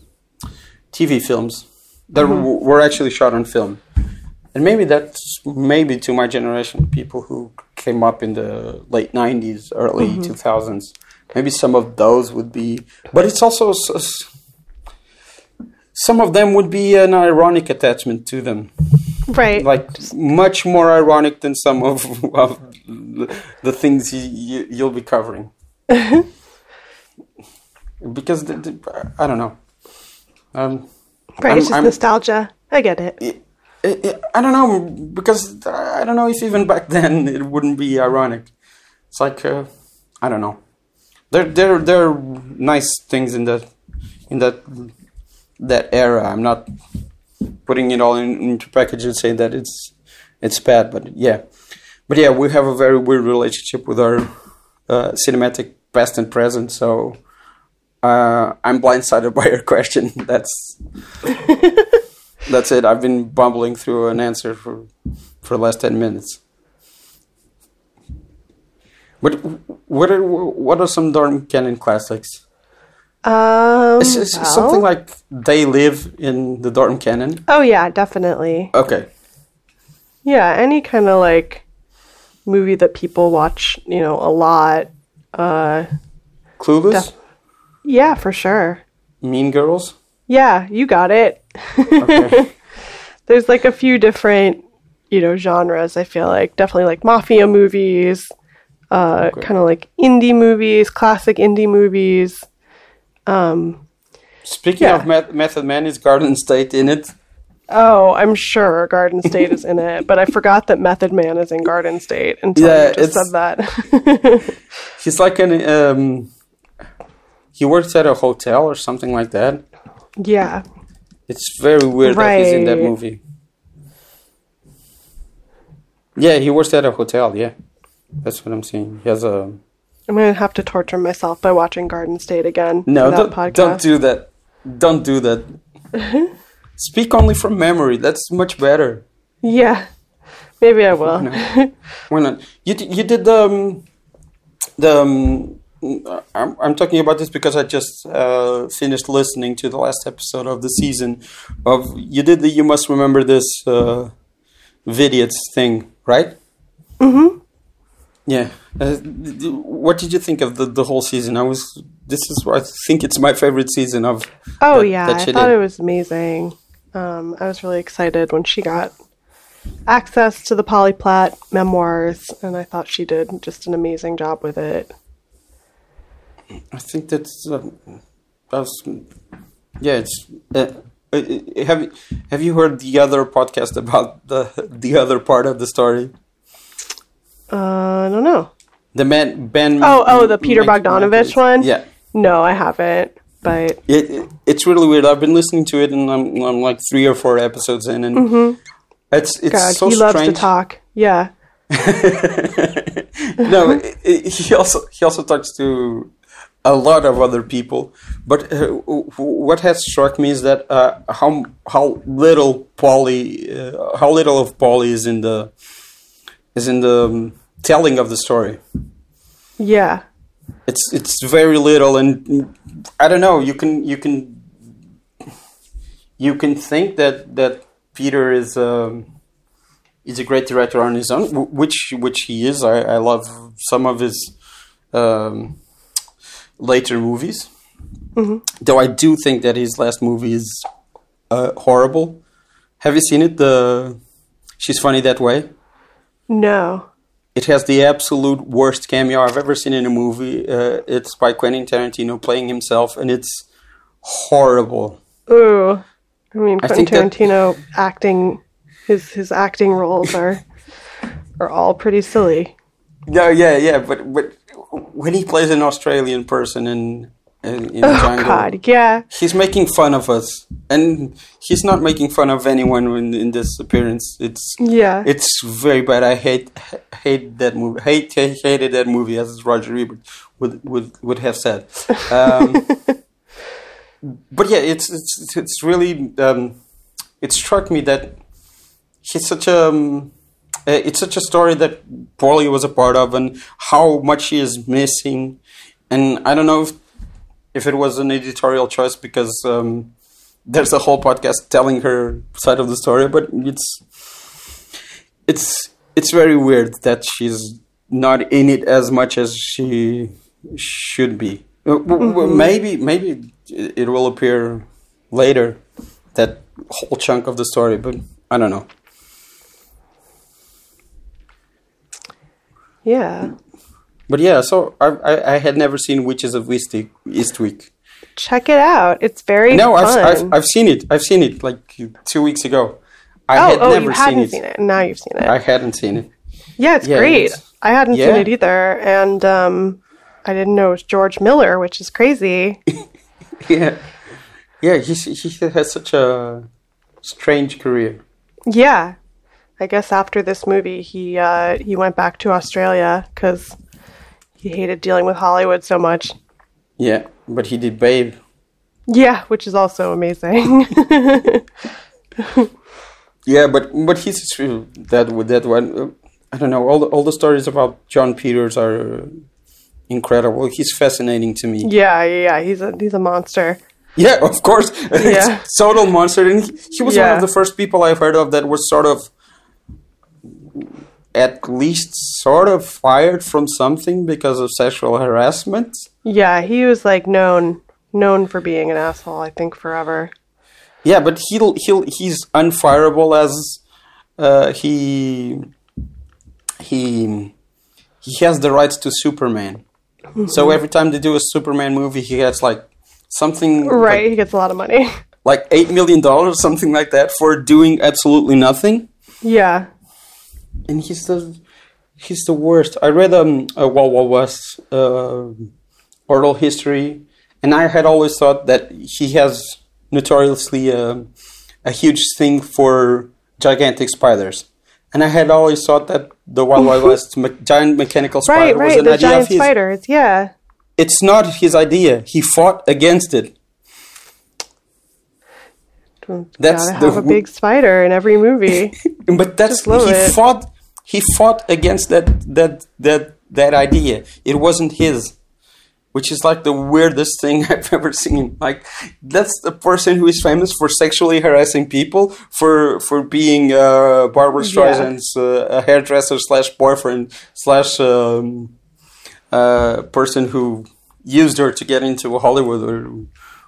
TV films that mm-hmm. w- were actually shot on film. And maybe that's maybe to my generation, people who came up in the late 90s, early mm-hmm. 2000s. Maybe some of those would be, but it's also some of them would be an ironic attachment to them. Right. Like much more ironic than some of, of the things you, will be covering. because the, the, I don't know. Um, right, I'm, it's just I'm, nostalgia. I get it. It, it. I don't know because I don't know if even back then it wouldn't be ironic. It's like uh, I don't know. There, there, there are nice things in that, in that, that era. I'm not putting it all in, into package and saying that it's, it's bad. But yeah, but yeah, we have a very weird relationship with our uh, cinematic past and present. So uh, I'm blindsided by your question. That's that's it. I've been bumbling through an answer for for the last ten minutes. What what are what are some Dorm Canon classics? Um, it's, it's well, something like they live in the Dorm Canon. Oh yeah, definitely. Okay. Yeah, any kind of like movie that people watch, you know, a lot. Uh, Clueless. Def- yeah, for sure. Mean Girls? Yeah, you got it. Okay. There's like a few different, you know, genres, I feel like. Definitely like mafia movies, uh, okay. kind of like indie movies, classic indie movies. Um, Speaking yeah. of Method Man, is Garden State in it? Oh, I'm sure Garden State is in it, but I forgot that Method Man is in Garden State until yeah, you just said that. he's like an um, he works at a hotel or something like that. Yeah. It's very weird right. that he's in that movie. Yeah, he works at a hotel. Yeah, that's what I'm saying. He has a. I'm gonna have to torture myself by watching Garden State again. No, don't, don't do that. Don't do that. Speak only from memory. That's much better. Yeah, maybe I will. Why not? You you did the um, the um, I'm, I'm talking about this because I just uh, finished listening to the last episode of the season of you did the you must remember this uh, vidiots thing right? Mm-hmm. Yeah. Uh, what did you think of the, the whole season? I was this is I think it's my favorite season of oh that, yeah. that I thought did. it was amazing. Um, I was really excited when she got access to the Polly Platt memoirs and I thought she did just an amazing job with it I think that's uh, that's Yeah, it's. Uh, uh, have Have you heard the other podcast about the the other part of the story? Uh, I don't know. The man Ben. Oh, oh, the Peter Bogdanovich one? Yeah. No, I haven't. But It, it, it's really weird. I've been listening to it, and I'm, I'm like three or four episodes in, and it's it's Mm-hmm. God, so he loves to talk. Yeah. no, it, he also he also talks to a lot of other people. But uh, what has struck me is that uh, how how little Polly, uh, how little of Polly is in the is in the um, telling of the story. Yeah. It's it's very little, and I don't know. You can you can you can think that that Peter is. Um, He's a great director on his own, which which he is. I, I love some of his um, later movies, though I do think that his last movie is uh, horrible. Have you seen it? The She's Funny That Way. No. It has the absolute worst cameo I've ever seen in a movie. Uh, it's by Quentin Tarantino playing himself, and it's horrible. Ooh. I mean, I Quentin that- Tarantino acting his his acting roles are are all pretty silly. Yeah, yeah, yeah. But but when he plays an Australian person in in, in Oh Django, God, yeah. he's making fun of us, and he's not making fun of anyone in, in this appearance. It's Yeah. it's very bad. I hate hate that movie. Hate, hate hated that movie, as Roger Ebert would would would have said. Um, but yeah, it's it's it's really um, it struck me that he's such a um, it's such a story that Polly was a part of, and how much he is missing. And I don't know if if it was an editorial choice because um, there's a whole podcast telling her side of the story, but it's it's it's very weird that she's not in it as much as she should be. Uh, w- Maybe maybe it will appear later that whole chunk of the story, but I don't know. Yeah. But yeah, so I I, I had never seen Witches of Eastwick. Eastwick. Check it out. It's very No, I've. I've I've seen it. I've seen it like two weeks ago. I oh, had oh, never you seen hadn't it. seen it. Now you've seen it. I hadn't seen it. yeah, it's yeah, great. it's- I hadn't yeah. seen it either, and um, I didn't know it was George Miller, which is crazy. Yeah, yeah. He he has such a strange career. yeah, I guess after this movie, he uh, he went back to Australia because he hated dealing with Hollywood so much. Yeah, but he did Babe. Yeah, which is also amazing. Yeah, but but he's true that with that one. uh, I don't know. All the all the stories about Jon Peters are incredible. He's fascinating to me. yeah, yeah, he's a he's a monster. Yeah, of course. Yeah. Total monster. And he, he was one of the first people I've heard of that was sort of at least sort of fired from something because of sexual harassment. Yeah, he was like known known for being an asshole. I think forever. Yeah, but he'll he'll he's unfireable as uh, he he he has the rights to Superman. Mm-hmm. So every time they do a Superman movie, he gets like something Right, like, he gets a lot of money. like eight million dollars, something like that, for doing absolutely nothing. yeah. And he's the he's the worst. I read um a Wild Wild West uh, oral history, and I had always thought that he has notoriously uh, a huge thing for gigantic spiders, and I had always thought that the Wild Wild West me- giant mechanical spider Right, was right. an The idea giant of his. spiders. Yeah. It's not his idea. He fought against it. That's Gotta the have a big spider in every movie. but that's he it. fought he fought against that that that that idea it wasn't his which is like the weirdest thing i've ever seen like that's the person who is famous for sexually harassing people for for being uh barbra Yeah. streisand's uh, a hairdresser slash boyfriend slash um, uh person who used her to get into hollywood or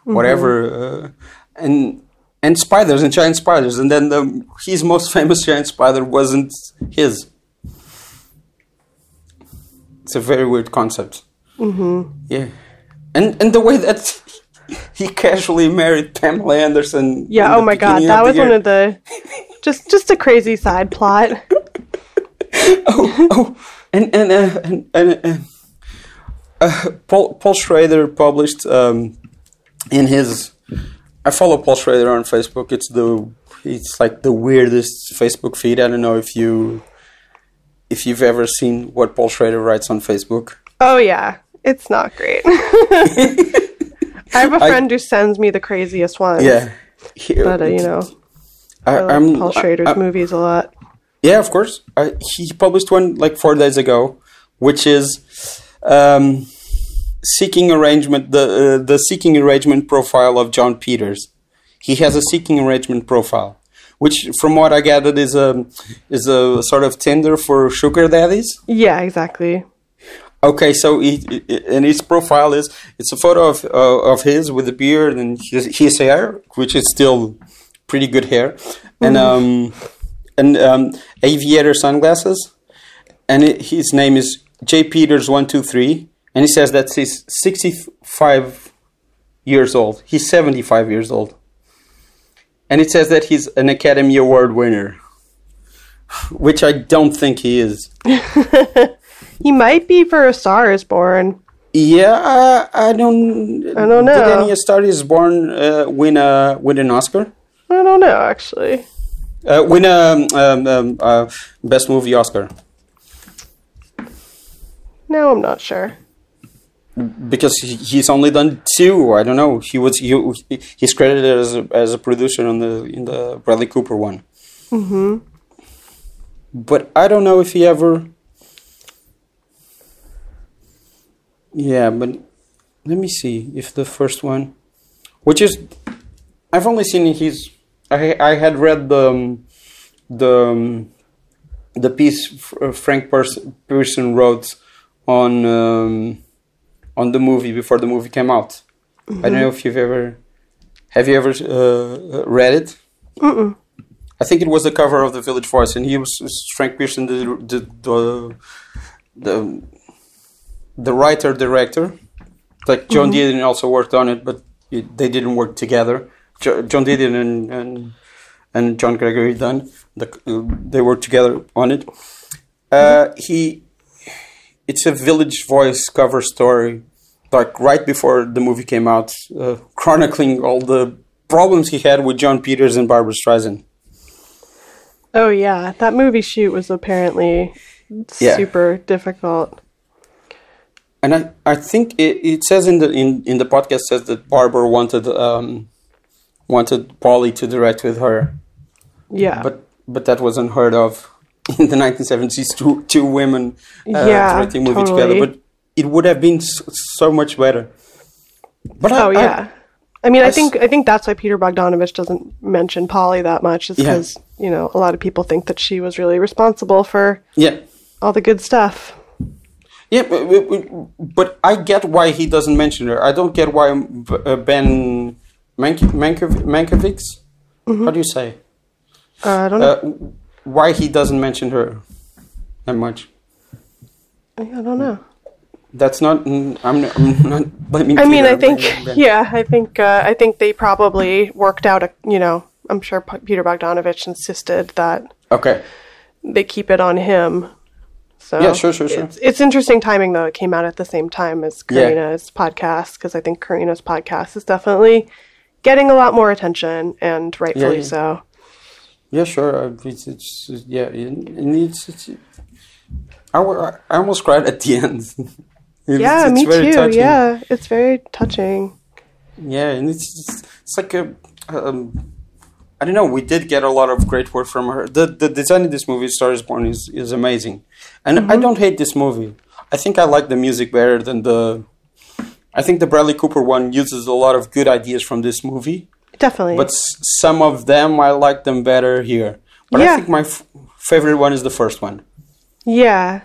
whatever uh, and and spiders and giant spiders and then the his most famous giant spider wasn't his it's a very weird concept mm-hmm. yeah and and the way that he casually married Pamela Anderson. Yeah. Oh my god, that was the one of the just just a crazy side plot. oh, and and uh, and, and uh, uh, Paul Paul Schrader published um, in his. I follow Paul Schrader on Facebook. It's the it's like the weirdest Facebook feed. I don't know if you if you've ever seen what Paul Schrader writes on Facebook. Oh yeah, it's not great. I have a I- friend who sends me the craziest ones. Yeah, He- But uh, you know, I, I like I'm- Paul Schrader's I- I- movies a lot. Yeah, of course. I, he published one like four days ago, which is um, seeking arrangement. The uh, the seeking arrangement profile of Jon Peters. He has a seeking arrangement profile, which, from what I gathered, is a is a sort of Tinder for sugar daddies. Yeah, exactly. Okay, so he, and his profile is it's a photo of uh, of his with a beard and his, his hair, which is still pretty good hair, and um and um aviator sunglasses, and it, his name is J Peters one two three, and he says that he's sixty five years old. He's seventy five years old, and it says that he's an Academy Award winner, which I don't think he is. He might be for A Star Is Born. Yeah, I, I don't. I don't know. Did any Star is Born uh, win a win an Oscar? I don't know actually. Uh, win a um, um, uh, best movie Oscar No, I'm not sure. Because he, he's only done two. I don't know. He was he, he's credited as a, as a producer on the in the Bradley Cooper one. hmm But I don't know if he ever. Yeah, but let me see if the first one, which is, I've only seen his. I I had read the um, the um, the piece Frank Pierson wrote on um, on the movie before the movie came out. I don't know if you've ever have you ever uh, read it. Mm-mm. I think it was the cover of the Village Voice, and he was Frank Pierson, the the the the, the writer director. Like Joan Didion also worked on it, but it, they didn't work together. Jo- Joan Didion and and, and John Gregory Dunne, the, uh, they worked together on it. Uh, he, it's a Village Voice cover story, like right before the movie came out, uh, chronicling all the problems he had with Jon Peters and Barbra Streisand. Oh yeah, that movie shoot was apparently Yeah. super difficult. And I, I think it, it says in the in, in the podcast says that Barbra wanted um wanted Polly to direct with her, Yeah. but but that was unheard of in the 1970s. Two two women uh, Yeah, directing a movie totally. together, but it would have been so, much better. But oh I- yeah. I mean, I I think I think that's why Peter Bogdanovich doesn't mention Polly that much, is Yeah. because you know a lot of people think that she was really responsible for yeah. all the good stuff. Yeah, but, but- I get why he doesn't mention her. I don't get why uh, Ben Mank- Mankiewicz, Mankiewicz? Mm-hmm. how do you say? Uh, I don't know. Uh, why he doesn't mention her that much? I don't know. That's not. I'm not, I'm not blaming. I mean, Peter, I think I'm blaming Ben. yeah, I think uh, I think they probably worked out a you know I'm sure Peter Bogdanovich insisted that Okay. they keep it on him. So Yeah, sure, sure, sure. It's, it's interesting timing though. It came out at the same time as Yeah. Karina's podcast because I think Karina's podcast is definitely getting a lot more attention and rightfully yeah. so. Yeah, sure. It's, it's yeah. It, it needs. It's, I, I almost cried at the end. It's- yeah, it's me very too. touching. Yeah, it's very touching. Yeah, and it's it's, it's like a um, I don't know. We did get a lot of great work from her. The the design of this movie, Star is Born, is is amazing, and I don't hate this movie. I think I like the music better than the. I think the Bradley Cooper one uses a lot of good ideas from this movie, Definitely. but s- some of them I like them better here. But I think my f- favorite one is the first one. yeah.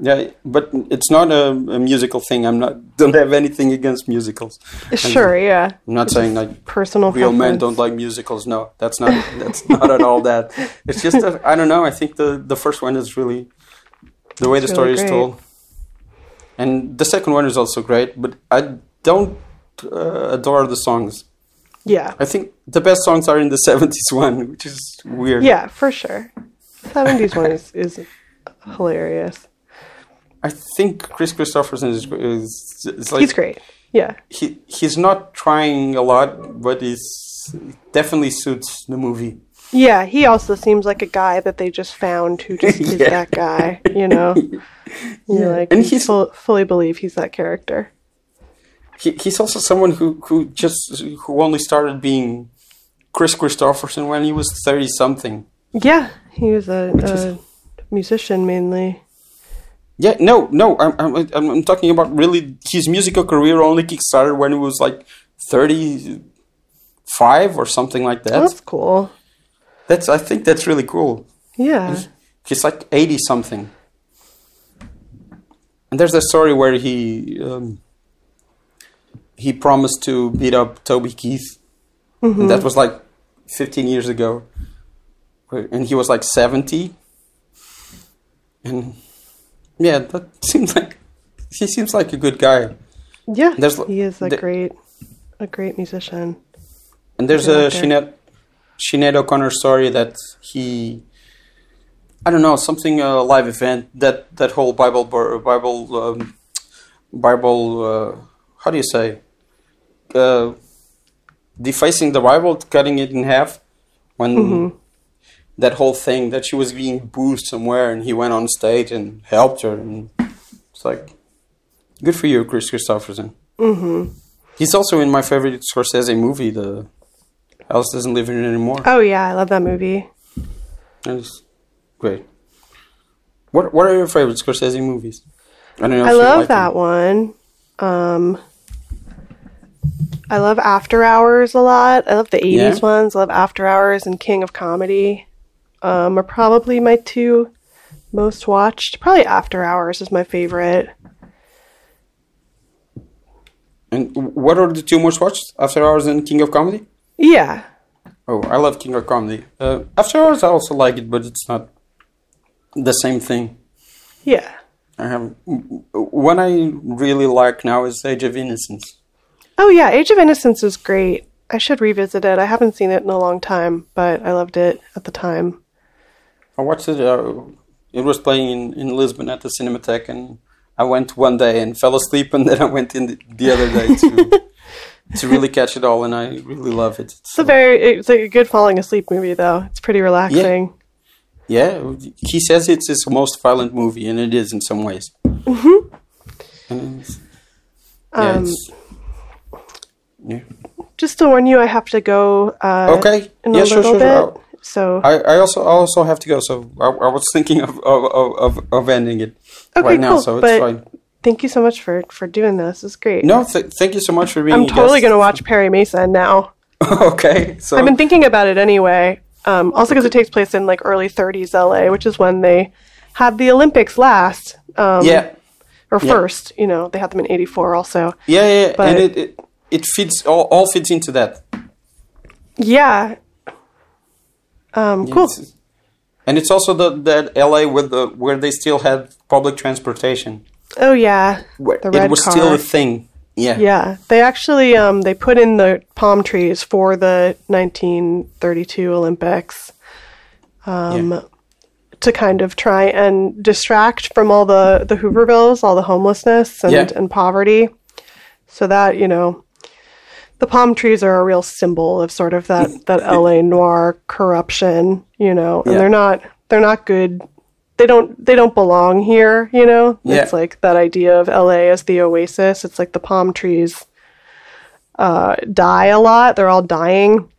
Yeah, but it's not a, a musical thing. I'm not don't have anything against musicals. Sure, yeah. I'm not saying like Personal real men don't like musicals. No, that's not that's not at all that. It's just that, I don't know. I think the the first one is really the way the It's story really is told, and the second one is also great. But I don't uh, adore the songs. Yeah. I think the best songs are in the 70s one, which is weird. Yeah, for sure. 70s one is, is hilarious. I think Kris Kristofferson is, is, is like He's great. Yeah. he he's not trying a lot, but he's definitely suits the movie. Yeah, he also seems like a guy that they just found who just is Yeah. that guy, you know? You're like, And he's- full, fully believe he's that character. He, he's also someone who, who just who only started being Kris Kristofferson when he was thirty something. Yeah, he was a, is- a musician mainly. Yeah, no, no, I'm, I'm I'm talking about really his musical career only kickstarted when he was like thirty five or something like that. That's cool. That's I think that's really cool. Yeah. He's like eighty something. And there's a story where he um, he promised to beat up Toby Keith. And that was like fifteen years ago. And he was like seventy. And yeah, that seems like he seems like a good guy. Yeah. There's- he is a the- great a great musician. And there's a. Sinead, Sinead O'Connor story that he, I don't know, something a live event that that whole Bible Bible um, Bible uh, how do you say, uh, defacing the Bible, cutting it in half, when Mm-hmm. That whole thing that she was being booed somewhere and he went on stage and helped her and it's like, good for you, Kris Kristofferson. Mm-hmm. He's also in my favorite Scorsese movie, The Alice Doesn't Live Here Anymore. Oh yeah, I love that movie. It's great. What What are your favorite Scorsese movies? I don't know. I love like that them. one. Um I love After Hours a lot. I love the 80s Yeah. ones. I love After Hours and King of Comedy. Um, are probably my two most watched. Probably After Hours is my favorite. And what are the two most watched? After Hours and King of Comedy. Yeah. Oh, I love King of Comedy. Uh, After Hours, I also like it, but it's not the same thing. Yeah. I have one I really like now is Age of Innocence. Oh yeah, Age of Innocence is great. I should revisit it. I haven't seen it in a long time, but I loved it at the time. I watched it. Uh, it was playing in, in Lisbon at the Cinematheque, and I went one day and fell asleep, and then I went in the, the other day to to really catch it all, and I really love it. It's a very it's a good falling asleep movie though. It's pretty relaxing. Yeah, he says it's his most violent movie, and it is in some ways. Mm-hmm. yeah, Um, it's, yeah. Just to warn you, I have to go uh, Okay. Yeah, sure, sure, sure. So I, I also I also have to go, so I, I was thinking of of, of, of, ending it okay, right now, cool. so it's but fine. thank you so much for for doing this. It's great. No, th- thank you so much for being. I'm totally going to watch Perry Mason now. okay, so I've been thinking about it anyway. Um, also, because it takes place in like early 30s LA, which is when they had the Olympics last. Um, yeah, or yeah. first. You know, they had them in '84 also. yeah, yeah, But- and it, it it fits all, all fits into that. Yeah. Um, cool. It's- and it's also the that LA with the where they still had public transportation. Oh yeah, Where the it was car. still a thing. Yeah. Yeah, they actually um, they put in the palm trees for the 1932 Olympics um, Yeah. to kind of try and distract from all the the Hoovervilles, all the homelessness and, Yeah. and poverty. So that you know, the palm trees are a real symbol of sort of that that LA noir corruption. You know, and Yeah. they're not they're not good. They don't they don't belong here. You know, Yeah. it's like that idea of LA as the oasis. It's like the palm trees uh, die a lot. They're all dying.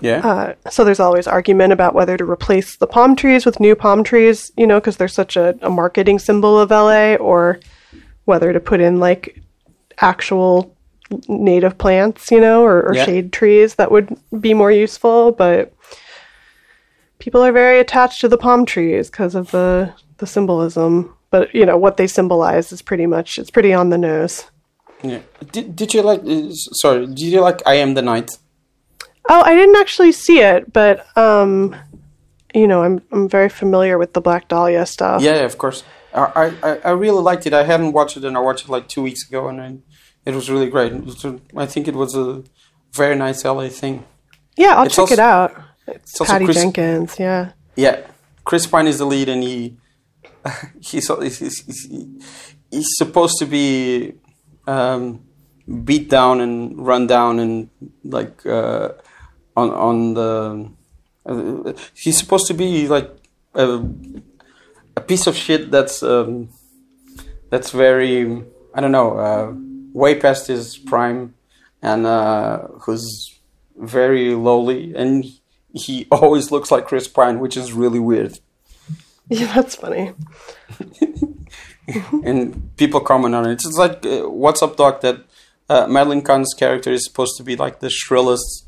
Yeah. Uh, so there's always argument about whether to replace the palm trees with new palm trees, you know, because they're such a, a marketing symbol of LA, or whether to put in like actual native plants, you know, or, or Yeah. shade trees that would be more useful. But people are very attached to the palm trees because of the the symbolism. But you know what they symbolize is pretty much it's pretty on the nose. yeah. Did Did you like? Uh, sorry. Did you like I Am the Night? Oh, I didn't actually see it, but um, you know, I'm I'm very familiar with the Black Dahlia stuff. Yeah, of course. I, I I really liked it. I hadn't watched it, and I watched it like two weeks ago, and I it was really great. Was I think it was a very nice LA thing. Yeah, I'll It's check also- it out. It's, it's Patty Chris- Jenkins. Yeah. Yeah, Chris Pine is the lead, and he he's he's, he's, he's supposed to be um, beat down and run down and like uh, on on the. Uh, he's supposed to be like a, a piece of shit that's um, that's very I don't know uh, way past his prime and uh, who's very lowly and he always looks like Chris Pine, which is really weird. Yeah, that's funny. and people comment on it. It's like uh, What's Up Doc that uh, Madeline Kahn's character is supposed to be like the shrillest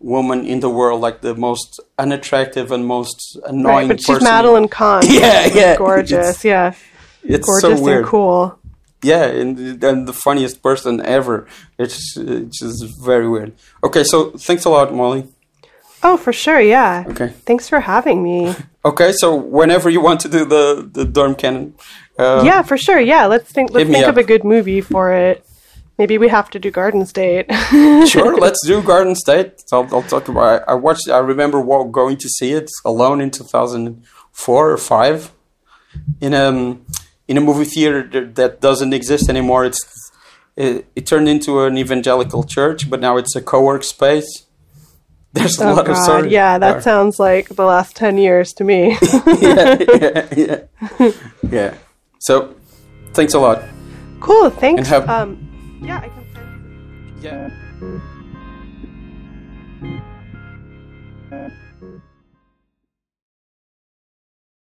woman in the world, like the most unattractive and most annoying Right, but she's person. Madeline Kahn. Yeah, yeah. Gorgeous. It's, yeah. it's Gorgeous so weird. and cool. Yeah, and, and the funniest person ever. It's, it's just very weird. Okay, so thanks a lot, Molly. Oh, for sure. Yeah. Okay. Thanks for having me. Okay, so whenever you want to do the the Dorm Canon, uh, yeah, for sure. Yeah, let's think. Let's think up. of a good movie for it. Maybe we have to do Garden State. sure, let's do Garden State. I'll, I'll talk about. I, I watched. I remember going to see it alone in two thousand four or five, in um in a movie theater that- doesn't exist anymore. It's it, it turned into an evangelical church, but now it's a co-work space. There's a oh lot of God. Yeah, that sounds like the last ten years to me. yeah, yeah, yeah, yeah. So, thanks a lot. cool. Thanks. Have- um, yeah, I can. Yeah.